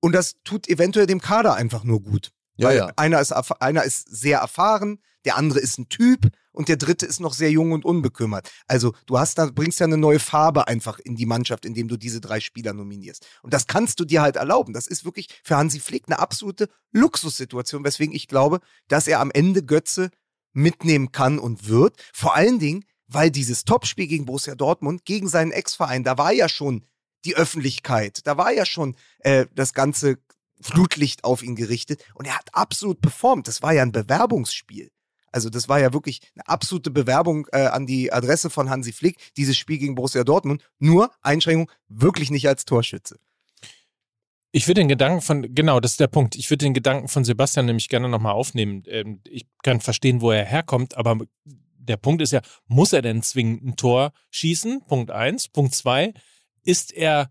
Und das tut eventuell dem Kader einfach nur gut. Ja, Weil ja. Einer, ist, einer ist sehr erfahren, der andere ist ein Typ und der dritte ist noch sehr jung und unbekümmert. Also du hast da, bringst ja eine neue Farbe einfach in die Mannschaft, indem du diese drei Spieler nominierst. Und das kannst du dir halt erlauben. Das ist wirklich für Hansi Flick eine absolute Luxussituation, weswegen ich glaube, dass er am Ende Götze mitnehmen kann und wird. Vor allen Dingen, weil dieses Topspiel gegen Borussia Dortmund, gegen seinen Ex-Verein, da war ja schon die Öffentlichkeit, da war ja schon äh, das ganze Flutlicht auf ihn gerichtet und er hat absolut performt. Das war ja ein Bewerbungsspiel. Also das war ja wirklich eine absolute Bewerbung äh, an die Adresse von Hansi Flick, dieses Spiel gegen Borussia Dortmund. Nur, Einschränkung, wirklich nicht als Torschütze. Ich würde den Gedanken von, genau, das ist der Punkt. Ich würde den Gedanken von Sebastian nämlich gerne nochmal aufnehmen. Ähm, Ich kann verstehen, wo er herkommt, aber der Punkt ist ja, muss er denn zwingend ein Tor schießen? Punkt eins. Punkt zwei, ist er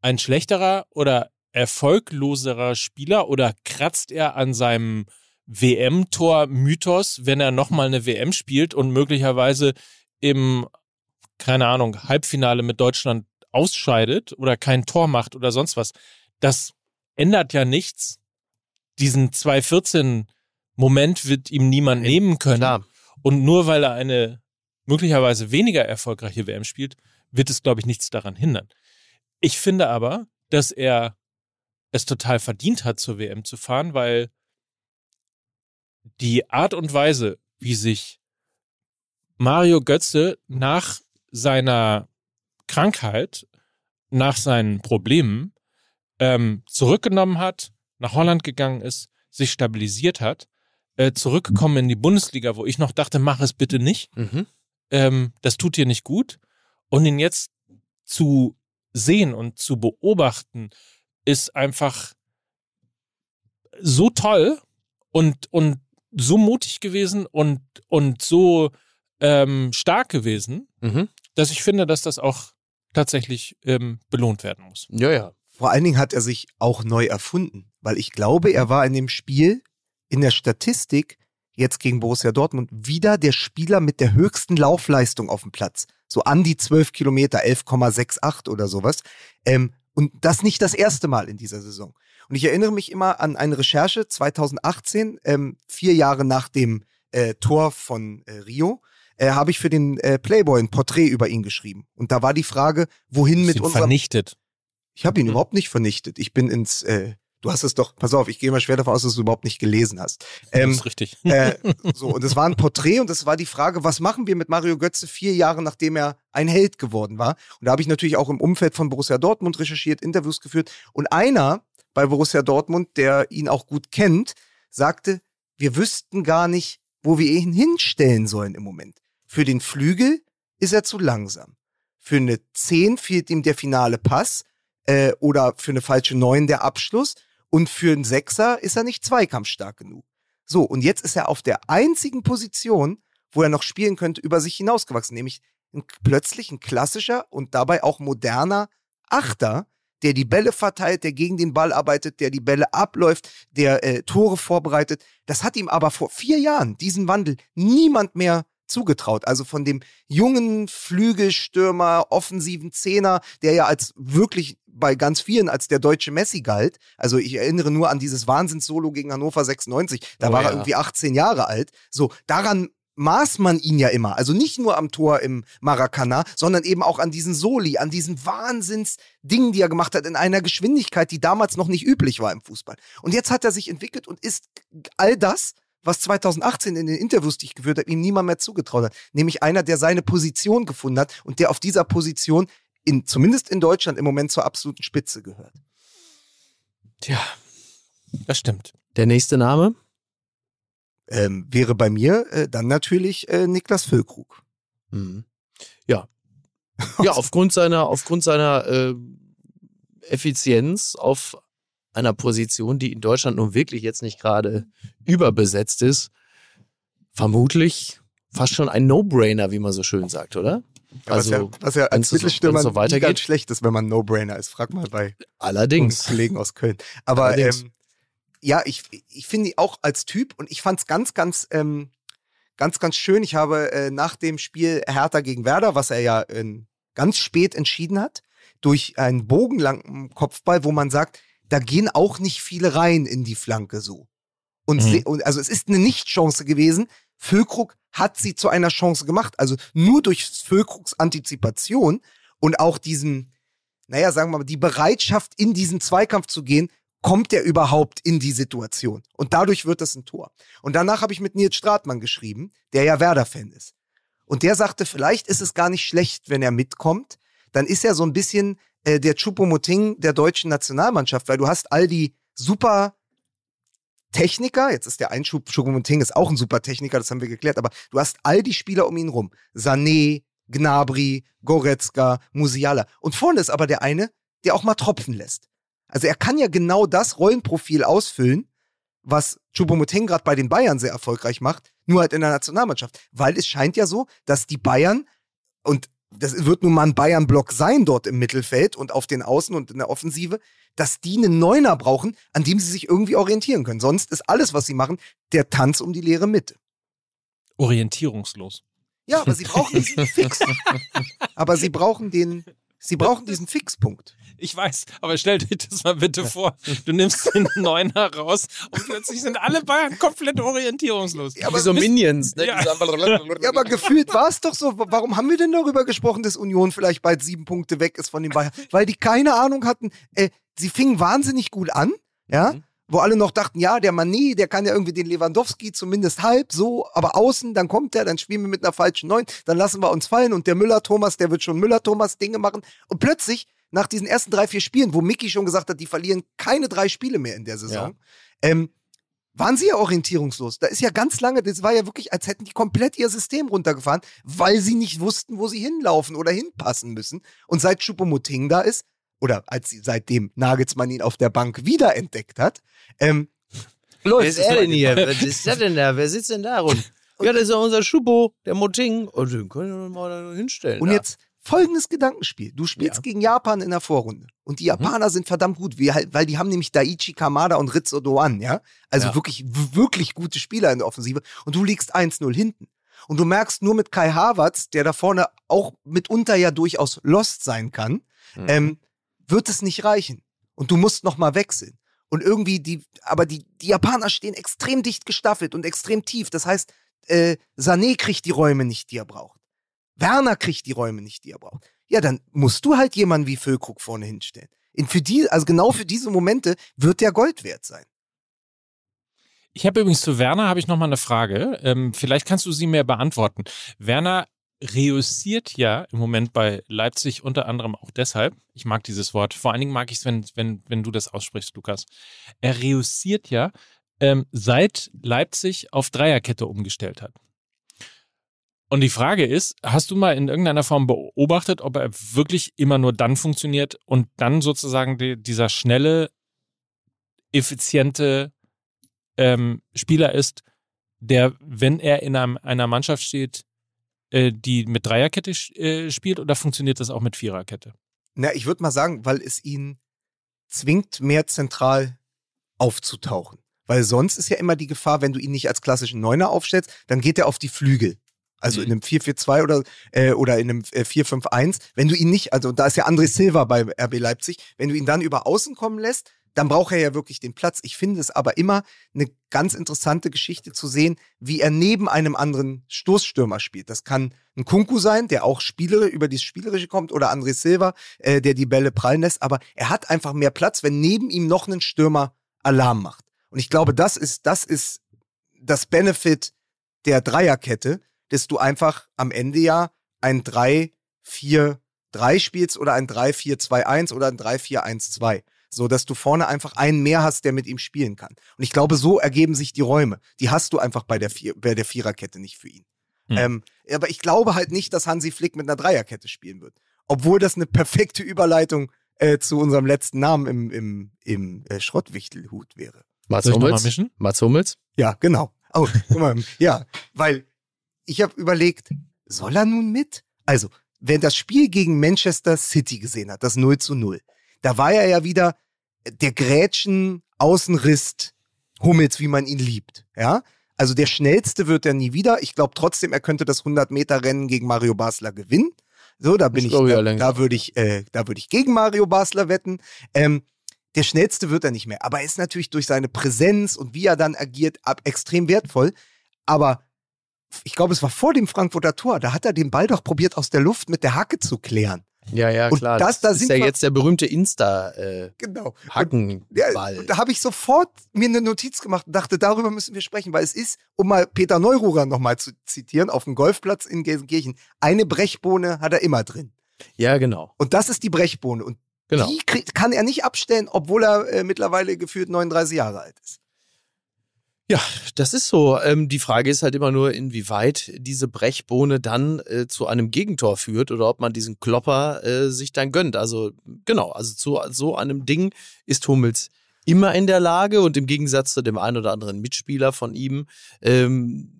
ein schlechterer oder erfolgloserer Spieler oder kratzt er an seinem WM-Tor-Mythos, wenn er nochmal eine WM spielt und möglicherweise im, keine Ahnung, Halbfinale mit Deutschland ausscheidet oder kein Tor macht oder sonst was. Das ändert ja nichts. Diesen 214-Moment wird ihm niemand nehmen können. Klar. Und nur weil er eine möglicherweise weniger erfolgreiche WM spielt, wird es, glaube ich, nichts daran hindern. Ich finde aber, dass er es total verdient hat, zur WM zu fahren, weil die Art und Weise, wie sich Mario Götze nach seiner Krankheit, nach seinen Problemen ähm, zurückgenommen hat, nach Holland gegangen ist, sich stabilisiert hat, äh, zurückgekommen in die Bundesliga, wo ich noch dachte, mach es bitte nicht. Mhm. Ähm, das tut dir nicht gut. Und ihn jetzt zu sehen und zu beobachten, ist einfach so toll und, und so mutig gewesen und, und so ähm, stark gewesen, Mhm. dass ich finde, dass das auch tatsächlich ähm, belohnt werden muss. Ja, ja. Vor allen Dingen hat er sich auch neu erfunden, weil ich glaube, er war in dem Spiel in der Statistik jetzt gegen Borussia Dortmund wieder der Spieler mit der höchsten Laufleistung auf dem Platz. So an die 12 Kilometer, 11,68 oder sowas. Ähm, und das nicht das erste Mal in dieser Saison. Und ich erinnere mich immer an eine Recherche 2018, ähm, vier Jahre nach dem äh, Tor von äh, Rio, äh, habe ich für den äh, Playboy ein Porträt über ihn geschrieben. Und da war die Frage, wohin mit unserem vernichtet. ich habe ihn Mhm. überhaupt nicht vernichtet. Ich bin ins, äh, du hast es doch, pass auf, ich gehe mal schwer davon aus, dass du überhaupt nicht gelesen hast. das Ähm, ist richtig. äh, so, und es war ein Porträt und es war die Frage, was machen wir mit Mario Götze vier Jahre, nachdem er ein Held geworden war? Und da habe ich natürlich auch im Umfeld von Borussia Dortmund recherchiert, Interviews geführt. Und einer bei Borussia Dortmund, der ihn auch gut kennt, sagte, wir wüssten gar nicht, wo wir ihn hinstellen sollen im Moment. Für den Flügel ist er zu langsam. Für eine 10 fehlt ihm der finale Pass äh, oder für eine falsche 9 der Abschluss. Und für einen Sechser ist er nicht zweikampfstark genug. So, und jetzt ist er auf der einzigen Position, wo er noch spielen könnte, über sich hinausgewachsen, nämlich ein, plötzlich ein klassischer und dabei auch moderner Achter, der die Bälle verteilt, der gegen den Ball arbeitet, der die Bälle abläuft, der äh, Tore vorbereitet. Das hat ihm aber vor vier Jahren, diesen Wandel, niemand mehr zugetraut. Also von dem jungen Flügelstürmer, offensiven Zehner, der ja als wirklich bei ganz vielen als der deutsche Messi galt. Also ich erinnere nur an dieses Wahnsinnssolo gegen Hannover 96. Da Oh war ja. er irgendwie 18 Jahre alt. So, daran maß man ihn ja immer. Also nicht nur am Tor im Maracana, sondern eben auch an diesen Soli, an diesen Wahnsinnsdingen, die er gemacht hat, in einer Geschwindigkeit, die damals noch nicht üblich war im Fußball. Und jetzt hat er sich entwickelt und ist all das, was 2018 in den Interviews, die ich geführt habe, ihm niemand mehr zugetraut hat. Nämlich einer, der seine Position gefunden hat und der auf dieser Position, in, zumindest in Deutschland, im Moment zur absoluten Spitze gehört. Tja, das stimmt. Der nächste Name? Ähm, wäre bei mir äh, dann natürlich äh, Niklas Füllkrug. Mhm. Ja. Ja, aufgrund seiner, aufgrund seiner äh, Effizienz auf einer Position, die in Deutschland nun wirklich jetzt nicht gerade überbesetzt ist, vermutlich fast schon ein No-Brainer, wie man so schön sagt, oder? Ja, was, ja, was ja als so- Mittelstürmer so weitergeht. ganz schlecht ist, wenn man No-Brainer ist. Frag mal bei Allerdings. Kollegen aus Köln. Aber ähm, ja, ich, ich finde auch als Typ und ich fand es ganz, ganz, ähm, ganz, ganz schön. Ich habe äh, nach dem Spiel Hertha gegen Werder, was er ja äh, ganz spät entschieden hat, durch einen bogenlangen Kopfball, wo man sagt, da gehen auch nicht viele rein in die Flanke so. Und, Mhm. und also es ist eine Nicht-Chance gewesen. Füllkrug hat sie zu einer Chance gemacht. Also nur durch Füllkrugs Antizipation und auch diesen, naja, sagen wir mal, die Bereitschaft, in diesen Zweikampf zu gehen, kommt er überhaupt in die Situation. Und dadurch wird das ein Tor. Und danach habe ich mit Nils Stratmann geschrieben, der ja Werder-Fan ist. Und der sagte, vielleicht ist es gar nicht schlecht, wenn er mitkommt. Dann ist er so ein bisschen äh, der Choupo-Moting der deutschen Nationalmannschaft, weil du hast all die super Techniker, jetzt ist der Einschub, Choupo-Moting ist auch ein super Techniker, das haben wir geklärt, aber du hast all die Spieler um ihn rum. Sané, Gnabry, Goretzka, Musiala. Und vorne ist aber der eine, der auch mal tropfen lässt. Also er kann ja genau das Rollenprofil ausfüllen, was Choupo-Moting gerade bei den Bayern sehr erfolgreich macht, nur halt in der Nationalmannschaft. Weil es scheint ja so, dass die Bayern, und das wird nun mal ein Bayern-Block sein dort im Mittelfeld und auf den Außen und in der Offensive, dass die einen Neuner brauchen, an dem sie sich irgendwie orientieren können. Sonst ist alles, was sie machen, der Tanz um die leere Mitte. Orientierungslos. Ja, aber sie brauchen diesen Fix. aber sie brauchen den Sie brauchen diesen Fixpunkt. Ich weiß, aber stell dir das mal bitte vor. Du nimmst den Neuner raus und plötzlich sind alle Bayern komplett orientierungslos. Ja, Wie so Minions, ne? Ja. Ja, aber gefühlt war es doch so. Warum haben wir denn darüber gesprochen, dass Union vielleicht bald sieben Punkte weg ist von den Bayern? Weil die keine Ahnung hatten. Äh, sie fingen wahnsinnig gut an, ja. Mhm. Wo alle noch dachten, ja, der Mané, der kann ja irgendwie den Lewandowski zumindest halb so, aber außen, dann kommt der, dann spielen wir mit einer falschen Neun, dann lassen wir uns fallen und der Müller-Thomas, der wird schon Müller-Thomas-Dinge machen. Und plötzlich, nach diesen ersten drei, vier Spielen, wo Mickey schon gesagt hat, die verlieren keine drei Spiele mehr in der Saison, ähm, waren sie ja orientierungslos. Da ist ja ganz lange, das war ja wirklich, als hätten die komplett ihr System runtergefahren, weil sie nicht wussten, wo sie hinlaufen oder hinpassen müssen. Und seit Choupo-Moting da ist, oder als sie, seitdem Nagelsmann ihn auf der Bank wiederentdeckt hat, ähm, Wer läuft ist es er denn hier? Was ist der denn da? Wer sitzt denn da rum? Ja, das ist ja unser Schubo, der Moting. Und den können wir mal da hinstellen. Und da. jetzt folgendes Gedankenspiel. Du spielst Ja. Mhm. gegen Japan in der Vorrunde. Und die Japaner sind verdammt gut, wie halt, weil die haben nämlich Daichi Kamada und Ritsu Doan, ja? Also Ja. wirklich, wirklich gute Spieler in der Offensive. Und du liegst 1-0 hinten. Und du merkst nur mit Kai Havertz, der da vorne auch mitunter ja durchaus lost sein kann, Mhm. ähm, wird es nicht reichen. Und du musst noch mal wechseln. Und irgendwie die, aber die, die Japaner stehen extrem dicht gestaffelt und extrem tief. Das heißt, äh, Sané kriegt die Räume nicht, die er braucht. Werner kriegt die Räume nicht, die er braucht. Ja, dann musst du halt jemanden wie Füllkrug vorne hinstellen. In für die, also genau für diese Momente wird der Gold wert sein. Ich habe übrigens zu Werner habe ich noch mal eine Frage. Ähm, vielleicht kannst du sie mir beantworten. Werner reüssiert ja im Moment bei Leipzig unter anderem auch deshalb. Ich mag dieses Wort. Vor allen Dingen mag ich es, wenn, wenn, wenn du das aussprichst, Lukas. Er reüssiert ja, ähm, seit Leipzig auf Dreierkette umgestellt hat. Und die Frage ist, hast du mal in irgendeiner Form beobachtet, ob er wirklich immer nur dann funktioniert und dann sozusagen die, dieser schnelle, effiziente ähm, Spieler ist, der, wenn er in einem, einer Mannschaft steht, äh, die mit Dreierkette äh, spielt oder funktioniert das auch mit Viererkette? Na, ich würde mal sagen, weil es ihn zwingt, mehr zentral aufzutauchen. Weil sonst ist ja immer die Gefahr, wenn du ihn nicht als klassischen Neuner aufstellst, dann geht er auf die Flügel. Also Mhm. in einem 4-4-2 oder, äh, oder in einem äh, 4-5-1. Wenn du ihn nicht, also da ist ja André Silva bei RB Leipzig, wenn du ihn dann über außen kommen lässt, dann braucht er ja wirklich den Platz. Ich finde es aber immer eine ganz interessante Geschichte zu sehen, wie er neben einem anderen Stoßstürmer spielt. Das kann ein Kunku sein, der auch Spielere, über dieses Spielerische kommt, oder André Silva, äh, der die Bälle prallen lässt. Aber er hat einfach mehr Platz, wenn neben ihm noch ein Stürmer Alarm macht. Und ich glaube, das ist, das ist das Benefit der Dreierkette, dass du einfach am Ende ja ein 3-4-3 spielst oder ein 3-4-2-1 oder ein 3-4-1-2. So dass du vorne einfach einen mehr hast, der mit ihm spielen kann. Und ich glaube, so ergeben sich die Räume. Die hast du einfach bei der, Vier bei der Viererkette nicht für ihn. Hm. Ähm, aber ich glaube halt nicht, dass Hansi Flick mit einer Dreierkette spielen wird. Obwohl das eine perfekte Überleitung äh, zu unserem letzten Namen im, im, im äh, Schrottwichtelhut wäre. Mats Hummels? mischen? Mats Hummels? Ja, genau. Oh, guck mal, ja, weil ich habe überlegt, soll er nun mit? Also, wer das Spiel gegen Manchester City gesehen hat, das 0 zu 0, da war er ja wieder der Grätschen, Außenrist, Hummels, wie man ihn liebt. Ja, also der schnellste wird er nie wieder. Ich glaube trotzdem, er könnte das 100-Meter-Rennen gegen Mario Basler gewinnen. So, da bin Ich ich, da, da würde ich, äh, da würde ich gegen Mario Basler wetten. Ähm, der schnellste wird er nicht mehr, aber er ist natürlich durch seine Präsenz und wie er dann agiert ab, extrem wertvoll. Aber ich glaube, es war vor dem Frankfurter Tor, da hat er den Ball doch probiert aus der Luft mit der Hacke zu klären. Ja, ja, Und klar. das- da ist ja jetzt der berühmte Insta-Hackenball. Genau. Äh, Ja, und da habe ich sofort mir eine Notiz gemacht und dachte, darüber müssen wir sprechen, weil es ist, um mal Peter Neururer nochmal zu zitieren, auf dem Golfplatz in Gelsenkirchen, eine Brechbohne hat er immer drin. ja, genau. Und das ist die Brechbohne. Und Genau. die kann er nicht abstellen, obwohl er äh, mittlerweile gefühlt 39 Jahre alt ist. Ja, das ist so. Ähm, die Frage ist halt immer nur, inwieweit diese Brechbohne dann äh, zu einem Gegentor führt oder ob man diesen Klopper äh, sich dann gönnt. Also genau, also zu so einem Ding ist Hummels immer in der Lage und im Gegensatz zu dem einen oder anderen Mitspieler von ihm ähm,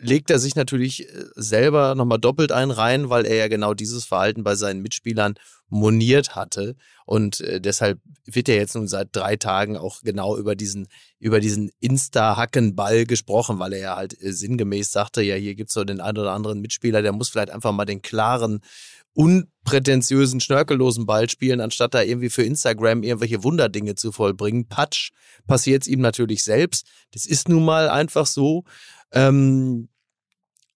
legt er sich natürlich äh, selber nochmal doppelt ein rein, weil er ja genau dieses Verhalten bei seinen Mitspielern moniert hatte. Und äh, deshalb wird ja jetzt nun seit drei Tagen auch genau über diesen, über diesen Insta-Hackenball gesprochen, weil er ja halt äh, sinngemäß sagte, ja, hier gibt's so den einen oder anderen Mitspieler, der muss vielleicht einfach mal den klaren unprätentiösen, schnörkellosen Ball spielen, anstatt da irgendwie für Instagram irgendwelche Wunderdinge zu vollbringen. Patsch passiert es ihm natürlich selbst. Das ist nun mal einfach so. Ähm,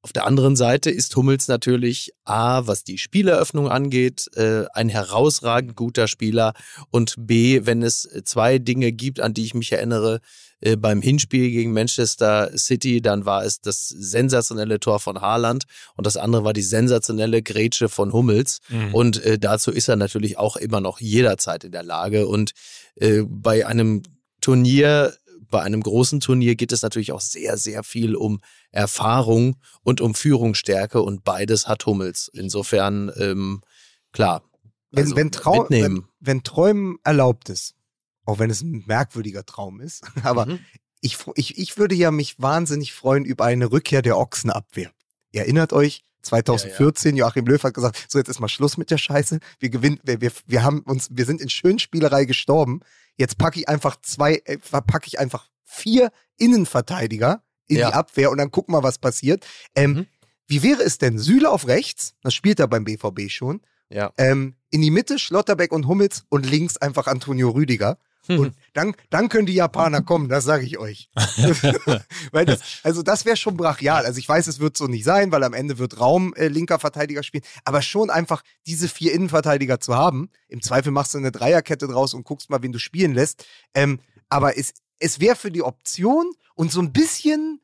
auf der anderen Seite ist Hummels natürlich A, was die Spieleröffnung angeht, äh, ein herausragend guter Spieler und B, wenn es zwei Dinge gibt, an die ich mich erinnere, äh, beim Hinspiel gegen Manchester City, dann war es das sensationelle Tor von Haaland und das andere war die sensationelle Grätsche von Hummels Mhm. und äh, dazu ist er natürlich auch immer noch jederzeit in der Lage und äh, bei einem Turnier bei einem großen Turnier geht es natürlich auch sehr, sehr viel um Erfahrung und um Führungsstärke und beides hat Hummels. Insofern, ähm, klar. Wenn, Also wenn, Trau wenn, wenn Träumen erlaubt ist, auch wenn es ein merkwürdiger Traum ist, aber Mhm. ich, ich, ich würde ja mich wahnsinnig freuen über eine Rückkehr der Ochsenabwehr. Ihr erinnert euch, 2014, Joachim Löw hat gesagt, so jetzt ist mal Schluss mit der Scheiße. Wir gewinnen, wir, wir, wir haben uns, wir sind in Schönspielerei gestorben. Jetzt packe ich einfach zwei, äh, packe ich einfach vier Innenverteidiger in Ja. die Abwehr und dann guck mal, was passiert. Ähm, Mhm. Wie wäre es denn? Süle auf rechts, das spielt er beim BVB schon. Ja. Ähm, in die Mitte Schlotterbeck und Hummels und links einfach Antonio Rüdiger. Und dann, dann können die Japaner kommen, das sage ich euch. weil das, also das wäre schon brachial. Also ich weiß, es wird so nicht sein, weil am Ende wird Raum äh, linker Verteidiger spielen. Aber schon einfach diese vier Innenverteidiger zu haben. Im Zweifel machst du eine Dreierkette draus und guckst mal, wen du spielen lässt. Ähm, aber es, es wäre für die Option und so ein bisschen,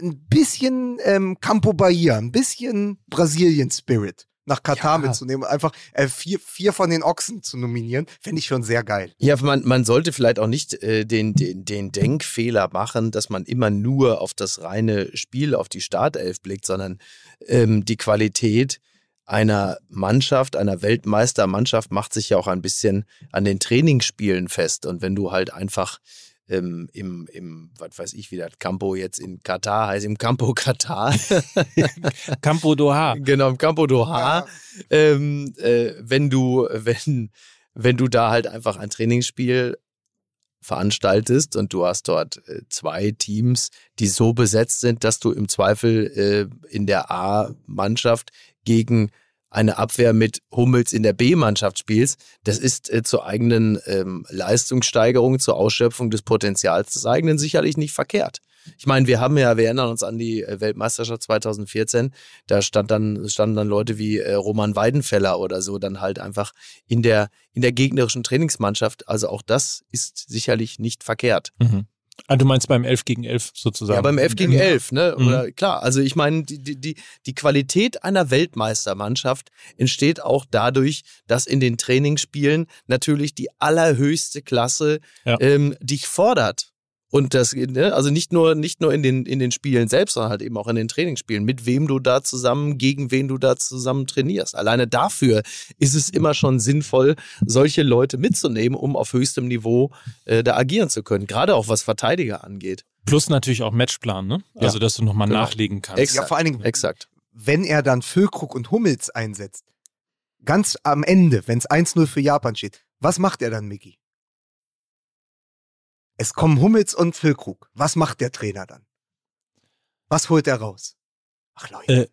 ein bisschen ähm, Campo Bahia, ein bisschen Brasilien-Spirit nach Katar Ja. mitzunehmen. Einfach äh, vier, vier von den Ochsen zu nominieren, fände ich schon sehr geil. Ja, man, man sollte vielleicht auch nicht äh, den, den, den Denkfehler machen, dass man immer nur auf das reine Spiel, auf die Startelf blickt, sondern ähm, die Qualität einer Mannschaft, einer Weltmeistermannschaft macht sich ja auch ein bisschen an den Trainingsspielen fest. Und wenn du halt einfach ähm, im, im, was weiß ich, wie das Campo jetzt in Katar heißt, im Campo Katar, Campo Doha. genau, im Campo Doha, ähm, äh, wenn du, wenn, wenn du da halt einfach ein Trainingsspiel veranstaltest und du hast dort äh, zwei Teams, die so besetzt sind, dass du im Zweifel äh, in der A-Mannschaft gegen eine Abwehr mit Hummels in der B-Mannschaft spielst, das ist äh, zur eigenen ähm, Leistungssteigerung, zur Ausschöpfung des Potenzials des eigenen sicherlich nicht verkehrt. Ich meine, wir haben ja, wir erinnern uns an die äh, Weltmeisterschaft 2014, da stand dann, standen dann Leute wie äh, Roman Weidenfeller oder so dann halt einfach in der, in der gegnerischen Trainingsmannschaft. Also auch das ist sicherlich nicht verkehrt. Mhm. Ah, du meinst beim 11 gegen 11 sozusagen? Ja, beim 11 gegen 11, ne? Mhm. Oder klar, also ich meine, die, die, die, die Qualität einer Weltmeistermannschaft entsteht auch dadurch, dass in den Trainingsspielen natürlich die allerhöchste Klasse Ja. ähm, dich fordert. Und das, ne, also nicht nur, nicht nur in den, in den Spielen selbst, sondern halt eben auch in den Trainingsspielen, mit wem du da zusammen, gegen wen du da zusammen trainierst. Alleine dafür ist es immer schon sinnvoll, solche Leute mitzunehmen, um auf höchstem Niveau äh, da agieren zu können. Gerade auch was Verteidiger angeht. Plus natürlich auch Matchplan, ne? Also, dass du nochmal Genau. nachlegen kannst. Exakt. Ja, vor allen Dingen, Exakt. wenn er dann Füllkrug und Hummels einsetzt, ganz am Ende, wenn es 1-0 für Japan steht, was macht er dann, Mickey? Es kommen Hummels und Füllkrug. Was macht der Trainer dann? Was holt er raus? Ach Leute, Äh,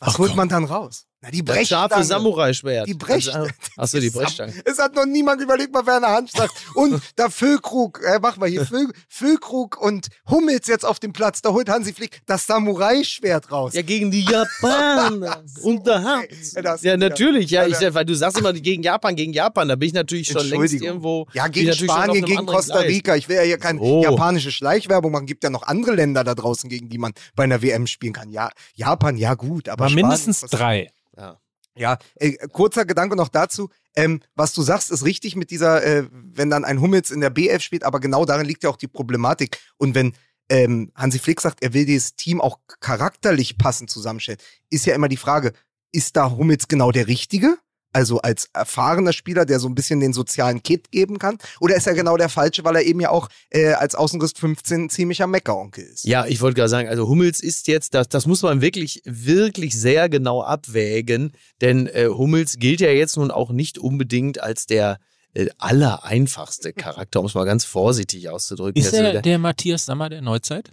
was ach holt komm. man dann raus? Na, die Das scharfe. Samurai-Schwert. Die Brechstange. Achso, die Brechstange. Es hat noch niemand überlegt, mal Werner Hand sagt. Und da Füllkrug, äh, mach mal hier, Füll, Füllkrug und Hummels jetzt auf dem Platz, da holt Hansi Flick das Samurai-Schwert raus. Ja, gegen die Japaner. Unterhand. Ey, das- Ja, natürlich. Ja, ich, weil du sagst immer gegen Japan, gegen Japan. Da bin ich natürlich schon längst irgendwo. Ja, gegen Spanien, gegen Costa Gleis. Rica. Ich will ja hier keine Oh. japanische Schleichwerbung machen. Gibt ja noch andere Länder da draußen, gegen die man bei einer WM spielen kann. Ja, Japan, ja gut, aber Aber Spanien, mindestens drei. Ja. Ja, äh, kurzer Gedanke noch dazu. Ähm, was du sagst, ist richtig mit dieser, äh, wenn dann ein Hummels in der BF spielt, aber genau darin liegt ja auch die Problematik. Und wenn ähm, Hansi Flick sagt, er will dieses Team auch charakterlich passend zusammenstellen, ist ja immer die Frage, ist da Hummels genau der Richtige? Also als erfahrener Spieler, der so ein bisschen den sozialen Kit geben kann? Oder ist er genau der Falsche, weil er eben ja auch äh, als Außenriss 15 ein ziemlicher Meckeronkel ist? Ja, ich wollte gerade sagen, also Hummels ist jetzt, das, das muss man wirklich, wirklich sehr genau abwägen, denn äh, Hummels gilt ja jetzt nun auch nicht unbedingt als der äh, allereinfachste Charakter, um es mal ganz vorsichtig auszudrücken. Ist der, wieder- der Matthias Sammer der Neuzeit?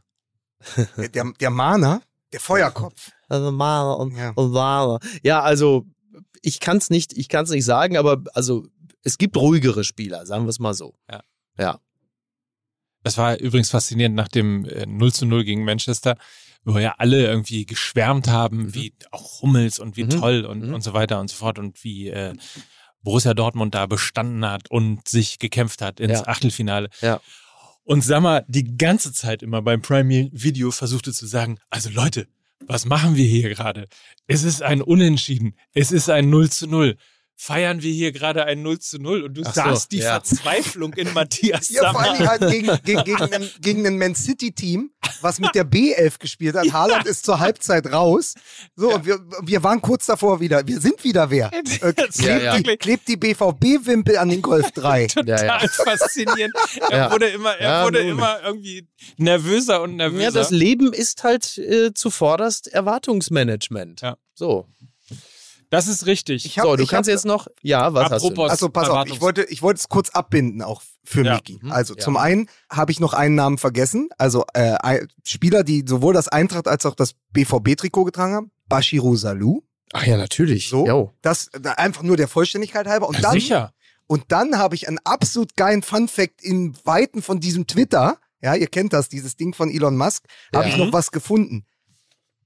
Der, der Mahner, der Feuerkopf. Also Mara und, Ja. und Mara. Ja, also ich kann es nicht, ich kann's nicht sagen, aber also es gibt ruhigere Spieler, sagen wir es mal so. Ja. Ja. Das war übrigens faszinierend nach dem äh, 0 zu 0 gegen Manchester, wo ja alle irgendwie geschwärmt haben, wie auch Hummels und wie Mhm. toll und, Mhm. und so weiter und so fort und wie äh, Borussia Dortmund da bestanden hat und sich gekämpft hat ins Ja. Achtelfinale. Ja. Und Sammer die ganze Zeit immer beim Prime Video versuchte zu sagen, also Leute, was machen wir hier gerade? Es ist ein Unentschieden. Es ist ein 0 zu 0. Feiern wir hier gerade ein 0 zu 0 und du Ach so, sahst die ja. Verzweiflung in Matthias Ja, vor Sammer. allem halt gegen, gegen, gegen, einen, gegen ein Man City-Team, was mit der B11 gespielt hat. Haaland ist zur Halbzeit raus. So, und wir, wir waren kurz davor wieder. Wir sind wieder wer. Äh, klebt, Ja, ja. Die, klebt die BVB-Wimpel an den Golf 3. Ja, ja. total faszinierend. Er Ja. wurde immer, er Ja, wurde immer irgendwie nervöser und nervöser. Ja, das Leben ist halt äh, zuvorderst Erwartungsmanagement. Ja. So. Das ist richtig. Ich hab- so, du ich kannst hab- jetzt noch. Ja, was hast du? Apropos- Also pass auf, ich wollte, ich wollte es kurz abbinden, auch für Ja. Miki. Mhm. Also Ja. zum einen habe ich noch einen Namen vergessen. Also äh, Spieler, die sowohl das Eintracht als auch das BVB-Trikot getragen haben. Bashiru Salou. Ach ja, natürlich. So. Jo. Das da einfach nur der Vollständigkeit halber. Und Ja, dann, sicher. Und dann habe ich einen absolut geilen Fun-Fact in Weiten von diesem Twitter. Ja, ihr kennt das, dieses Ding von Elon Musk. Habe ich noch was gefunden.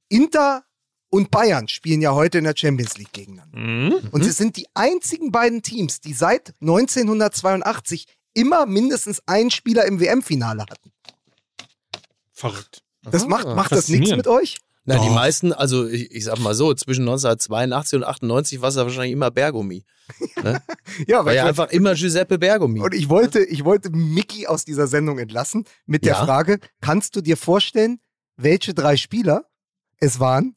Inter und Bayern spielen ja heute in der Champions League gegeneinander. Mhm. Und sie sind die einzigen beiden Teams, die seit 1982 immer mindestens einen Spieler im WM-Finale hatten. Verrückt. Das Aha. macht, macht das nichts mit euch? Na, die meisten, also ich, ich sag mal so, zwischen 1982 und 98 war es ja wahrscheinlich immer Bergomi. Ja, War weil ja ich, einfach immer Giuseppe Bergomi. und ich wollte, ich wollte Mickey aus dieser Sendung entlassen mit der Ja. Frage: Kannst du dir vorstellen, welche drei Spieler es waren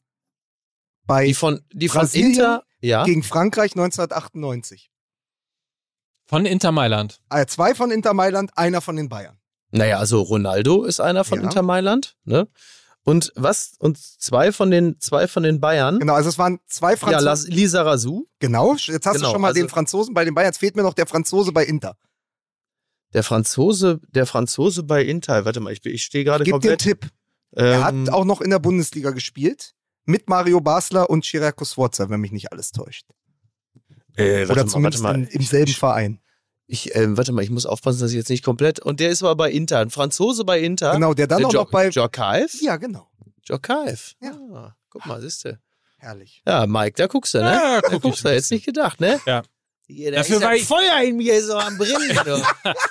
bei Die von, die von Brasilien Inter, ja. gegen Frankreich 1998? Von Inter Mailand. Äh, zwei von Inter Mailand, einer von den Bayern. Naja, also Ronaldo ist einer von Ja. Inter Mailand, ne? Und was? Und zwei von den, zwei von den Bayern. Genau, also es waren zwei Ja, Franzosen. Las- Lisa Razou, genau, jetzt hast Genau, du schon mal also- den Franzosen bei den Bayern. Jetzt fehlt mir noch der Franzose bei Inter. der Franzose, der Franzose bei Inter. Warte mal, ich, ich stehe gerade Gib den komplett. Tipp. Er ähm, hat auch noch in der Bundesliga gespielt. Mit Mario Basler und Chiriaco Sforza, wenn mich nicht alles täuscht. äh, warte Oder mal, zumindest warte mal. in, im selben Verein. Ich, ähm, warte mal, ich muss aufpassen, dass ich jetzt nicht komplett. Und der ist aber bei Inter, ein Franzose bei Inter. Genau, der dann der auch Jo- noch bei. Djorkaeff? Ja, genau. Djorkaeff. Ja. Ah, guck mal, siehst du. Herrlich. Ja, Mike, da guckst du, ne? Ja, da guck guckst ich du, jetzt nicht gedacht, ne? Ja. Ja, da Dafür ist war das ich- Feuer in mir so am Brennen.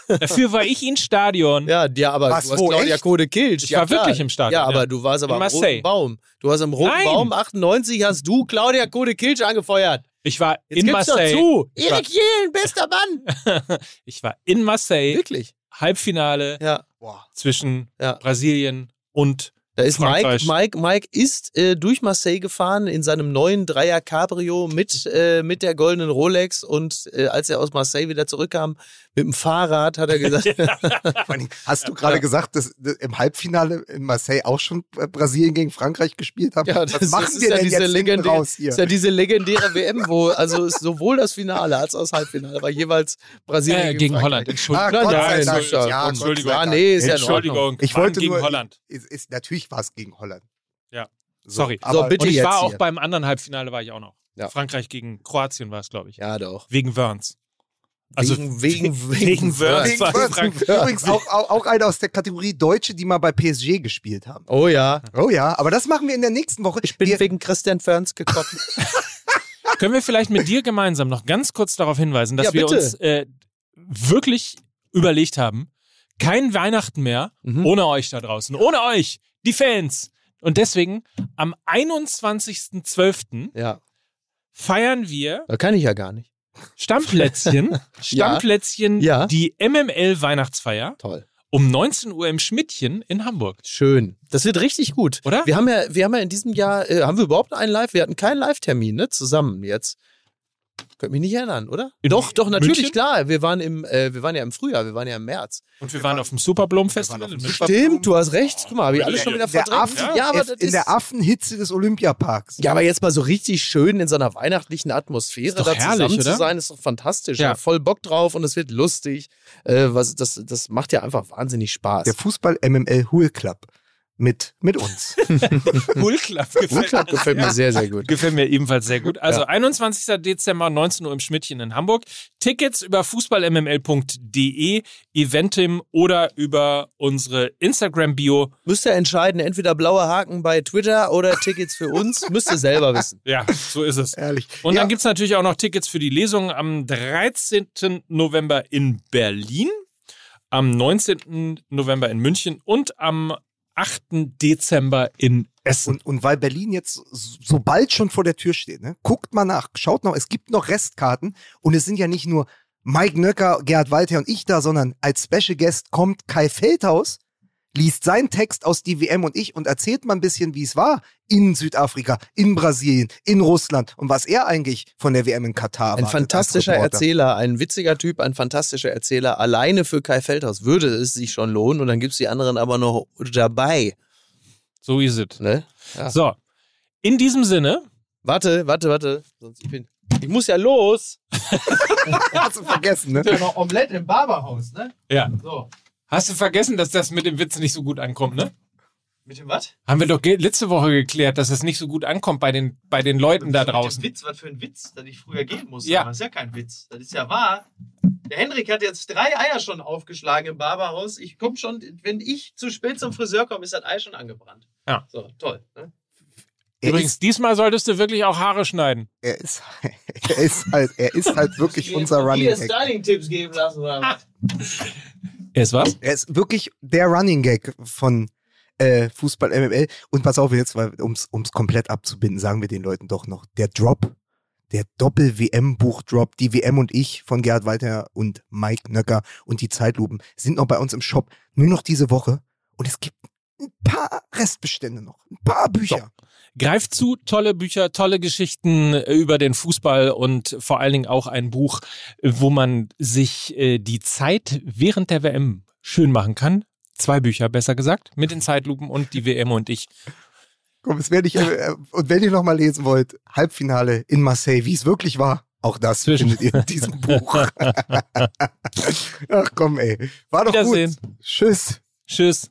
Dafür war ich in Stadion. ja, ja, aber Was, du hast wo, Claudia echt? Code Kilch. Ich ja, war klar. wirklich im Stadion, Ja, aber ja. du warst aber In am roten Marseille. Baum. Du hast am roten Nein. Baum 98 hast du Claudia Code Kilch angefeuert. Ich war Jetzt in Marseille. doch zu. Ich war- Erik Jehlen, bester Mann. Ich war in Marseille. Wirklich? Halbfinale Ja. Zwischen Ja. Brasilien und Da ist Mike, Frankreich. Mike, Mike ist äh, durch Marseille gefahren in seinem neuen Dreier Cabrio mit, äh, mit der goldenen Rolex und äh, als er aus Marseille wieder zurückkam mit dem Fahrrad, hat er gesagt, Hast du gerade gesagt, dass, dass im Halbfinale in Marseille auch schon Brasilien gegen Frankreich gespielt haben? Ja, das Was ist- machen das ist wir ja denn diese jetzt raus hier? ist ja diese legendäre WM, wo also ist sowohl das Finale als auch das Halbfinale war jeweils Brasilien äh, gegen Frankreich. Holland. Entschuldigung. Ah, Gott Nein, sei nein, Dank. Entschuldigung. Ja, Entschuldigung. Ja, nee, ist ja Entschuldigung. Ordnung. Ich wollte gegen nur- Holland. Ist, ist, natürlich war es gegen Holland. Ja. So, Sorry. aber- So, bitte. Und ich jetzt war auch hier. beim anderen Halbfinale war ich auch noch. Ja. Frankreich gegen Kroatien war es, glaube ich. Ja, doch. Wegen Wörns. Also wegen, wegen, wegen Wörth. Frankreich. Übrigens auch, auch, auch einer aus der Kategorie Deutsche, die mal bei PSG gespielt haben. Oh ja. Oh ja, aber das machen wir in der nächsten Woche. Ich bin wir, wegen Christian Ferns gekommen. Können wir vielleicht mit dir gemeinsam noch ganz kurz darauf hinweisen, dass Ja, wir uns äh, wirklich überlegt haben, kein Weihnachten mehr Mhm. ohne euch da draußen, ohne euch, die Fans. Und deswegen am 21.12. ja, feiern wir da kann ich ja gar nicht. Stammplätzchen, Stammplätzchen, Ja. die MML Weihnachtsfeier Toll. um 19 Uhr im Schmidtchen in Hamburg. Schön. Das wird richtig gut. Oder? Wir haben ja, wir haben ja in diesem Jahr, äh, haben wir überhaupt einen Live? Wir hatten keinen Live-Termin, ne? Zusammen jetzt. Könnt mich nicht erinnern, oder? In doch, doch, natürlich, München? klar. Wir waren im, äh, wir waren ja im Frühjahr, wir waren ja im März. Und wir waren auf dem Superblom Festival. auf dem in Super- München. Stimmt, du hast recht. Guck mal, habe ich alles schon wieder der verdrängt. Affen, ja, aber das in der Affenhitze des Olympiaparks. ja, aber jetzt mal so richtig schön in so einer weihnachtlichen Atmosphäre doch da herrlich, zusammen oder? zu sein, ist doch fantastisch. Ja. Ja. Voll Bock drauf und es wird lustig. Äh, was, das, das macht ja einfach wahnsinnig Spaß. Der Fußball MML Hool Club mit, mit uns. Bull Club gefällt, Bull Club gefällt mir sehr, sehr gut. Gefällt mir ebenfalls sehr gut. Also Ja. 21. Dezember, 19 Uhr im Schmidtchen in Hamburg. Tickets über fußballmml.de, Eventim oder über unsere Instagram-Bio. Müsst ihr entscheiden, entweder blauer Haken bei Twitter oder Tickets für uns. Müsst ihr selber wissen. Ja, so ist es. Ehrlich. Und ja, dann gibt's natürlich auch noch Tickets für die Lesung am 13. November in Berlin, am 19. November in München und am 8. Dezember in Essen. und, und weil Berlin jetzt so bald schon vor der Tür steht, ne? guckt mal nach, schaut noch, es gibt noch Restkarten und es sind ja nicht nur Mike Nöcker, Gerhard Walter und ich da, sondern als Special Guest kommt Kai Feldhaus, liest seinen Text aus die WM und ich und erzählt mal ein bisschen, wie es war in Südafrika, in Brasilien, in Russland und was er eigentlich von der WM in Katar Ein erwartet als fantastischer. Erzähler, ein witziger Typ, ein fantastischer Erzähler. Alleine für Kai Feldhaus würde es sich schon lohnen und dann gibt's die anderen aber noch dabei. So ist es. Ne? Ja. So, in diesem Sinne, Warte, warte, warte. Sonst ich bin. Ich muss ja los. Hast du vergessen, ne? noch Omelette im Barberhaus, ne? ja. So. Hast du vergessen, dass das mit dem Witz nicht so gut ankommt, ne? Mit dem was? Haben wir doch letzte Woche geklärt, dass es nicht so gut ankommt bei den, bei den Leuten da draußen. Witz, was für ein Witz, dass ich früher gehen musste. Ja. Das ist ja kein Witz. Das ist ja wahr. Der Henrik hat jetzt drei Eier schon aufgeschlagen im Barberhaus. Ich komme schon, wenn ich zu spät zum Friseur komme, ist das Ei schon angebrannt. Ja. So, toll. Ne? Übrigens, ist, diesmal solltest du wirklich auch Haare schneiden. er ist, er ist halt, er ist halt wirklich unser Running Dir Gag. Styling-Tipps geben lassen oder was? Er ist was? Er ist wirklich der Running Gag von äh, Fußball MML. Und pass auf jetzt, um es komplett abzubinden, sagen wir den Leuten doch noch, der Drop, der Doppel-WM-Buch-Drop, die WM und ich von Gerhard Walter und Mike Nöcker und die Zeitlupen sind noch bei uns im Shop. Nur noch diese Woche. Und es gibt ein paar Restbestände noch. Ein paar Bücher. Greift zu, tolle Bücher, tolle Geschichten äh, über den Fußball und vor allen Dingen auch ein Buch, äh, wo man sich äh, die Zeit während der WM schön machen kann. Zwei Bücher, besser gesagt, mit den Zeitlupen und die WM und ich. Komm, es werde ich, äh, und wenn ihr noch mal lesen wollt, Halbfinale in Marseille, wie es wirklich war, auch das Zwischen- findet ihr in diesem Buch. Ach komm, ey. War doch gut. Tschüss. Tschüss.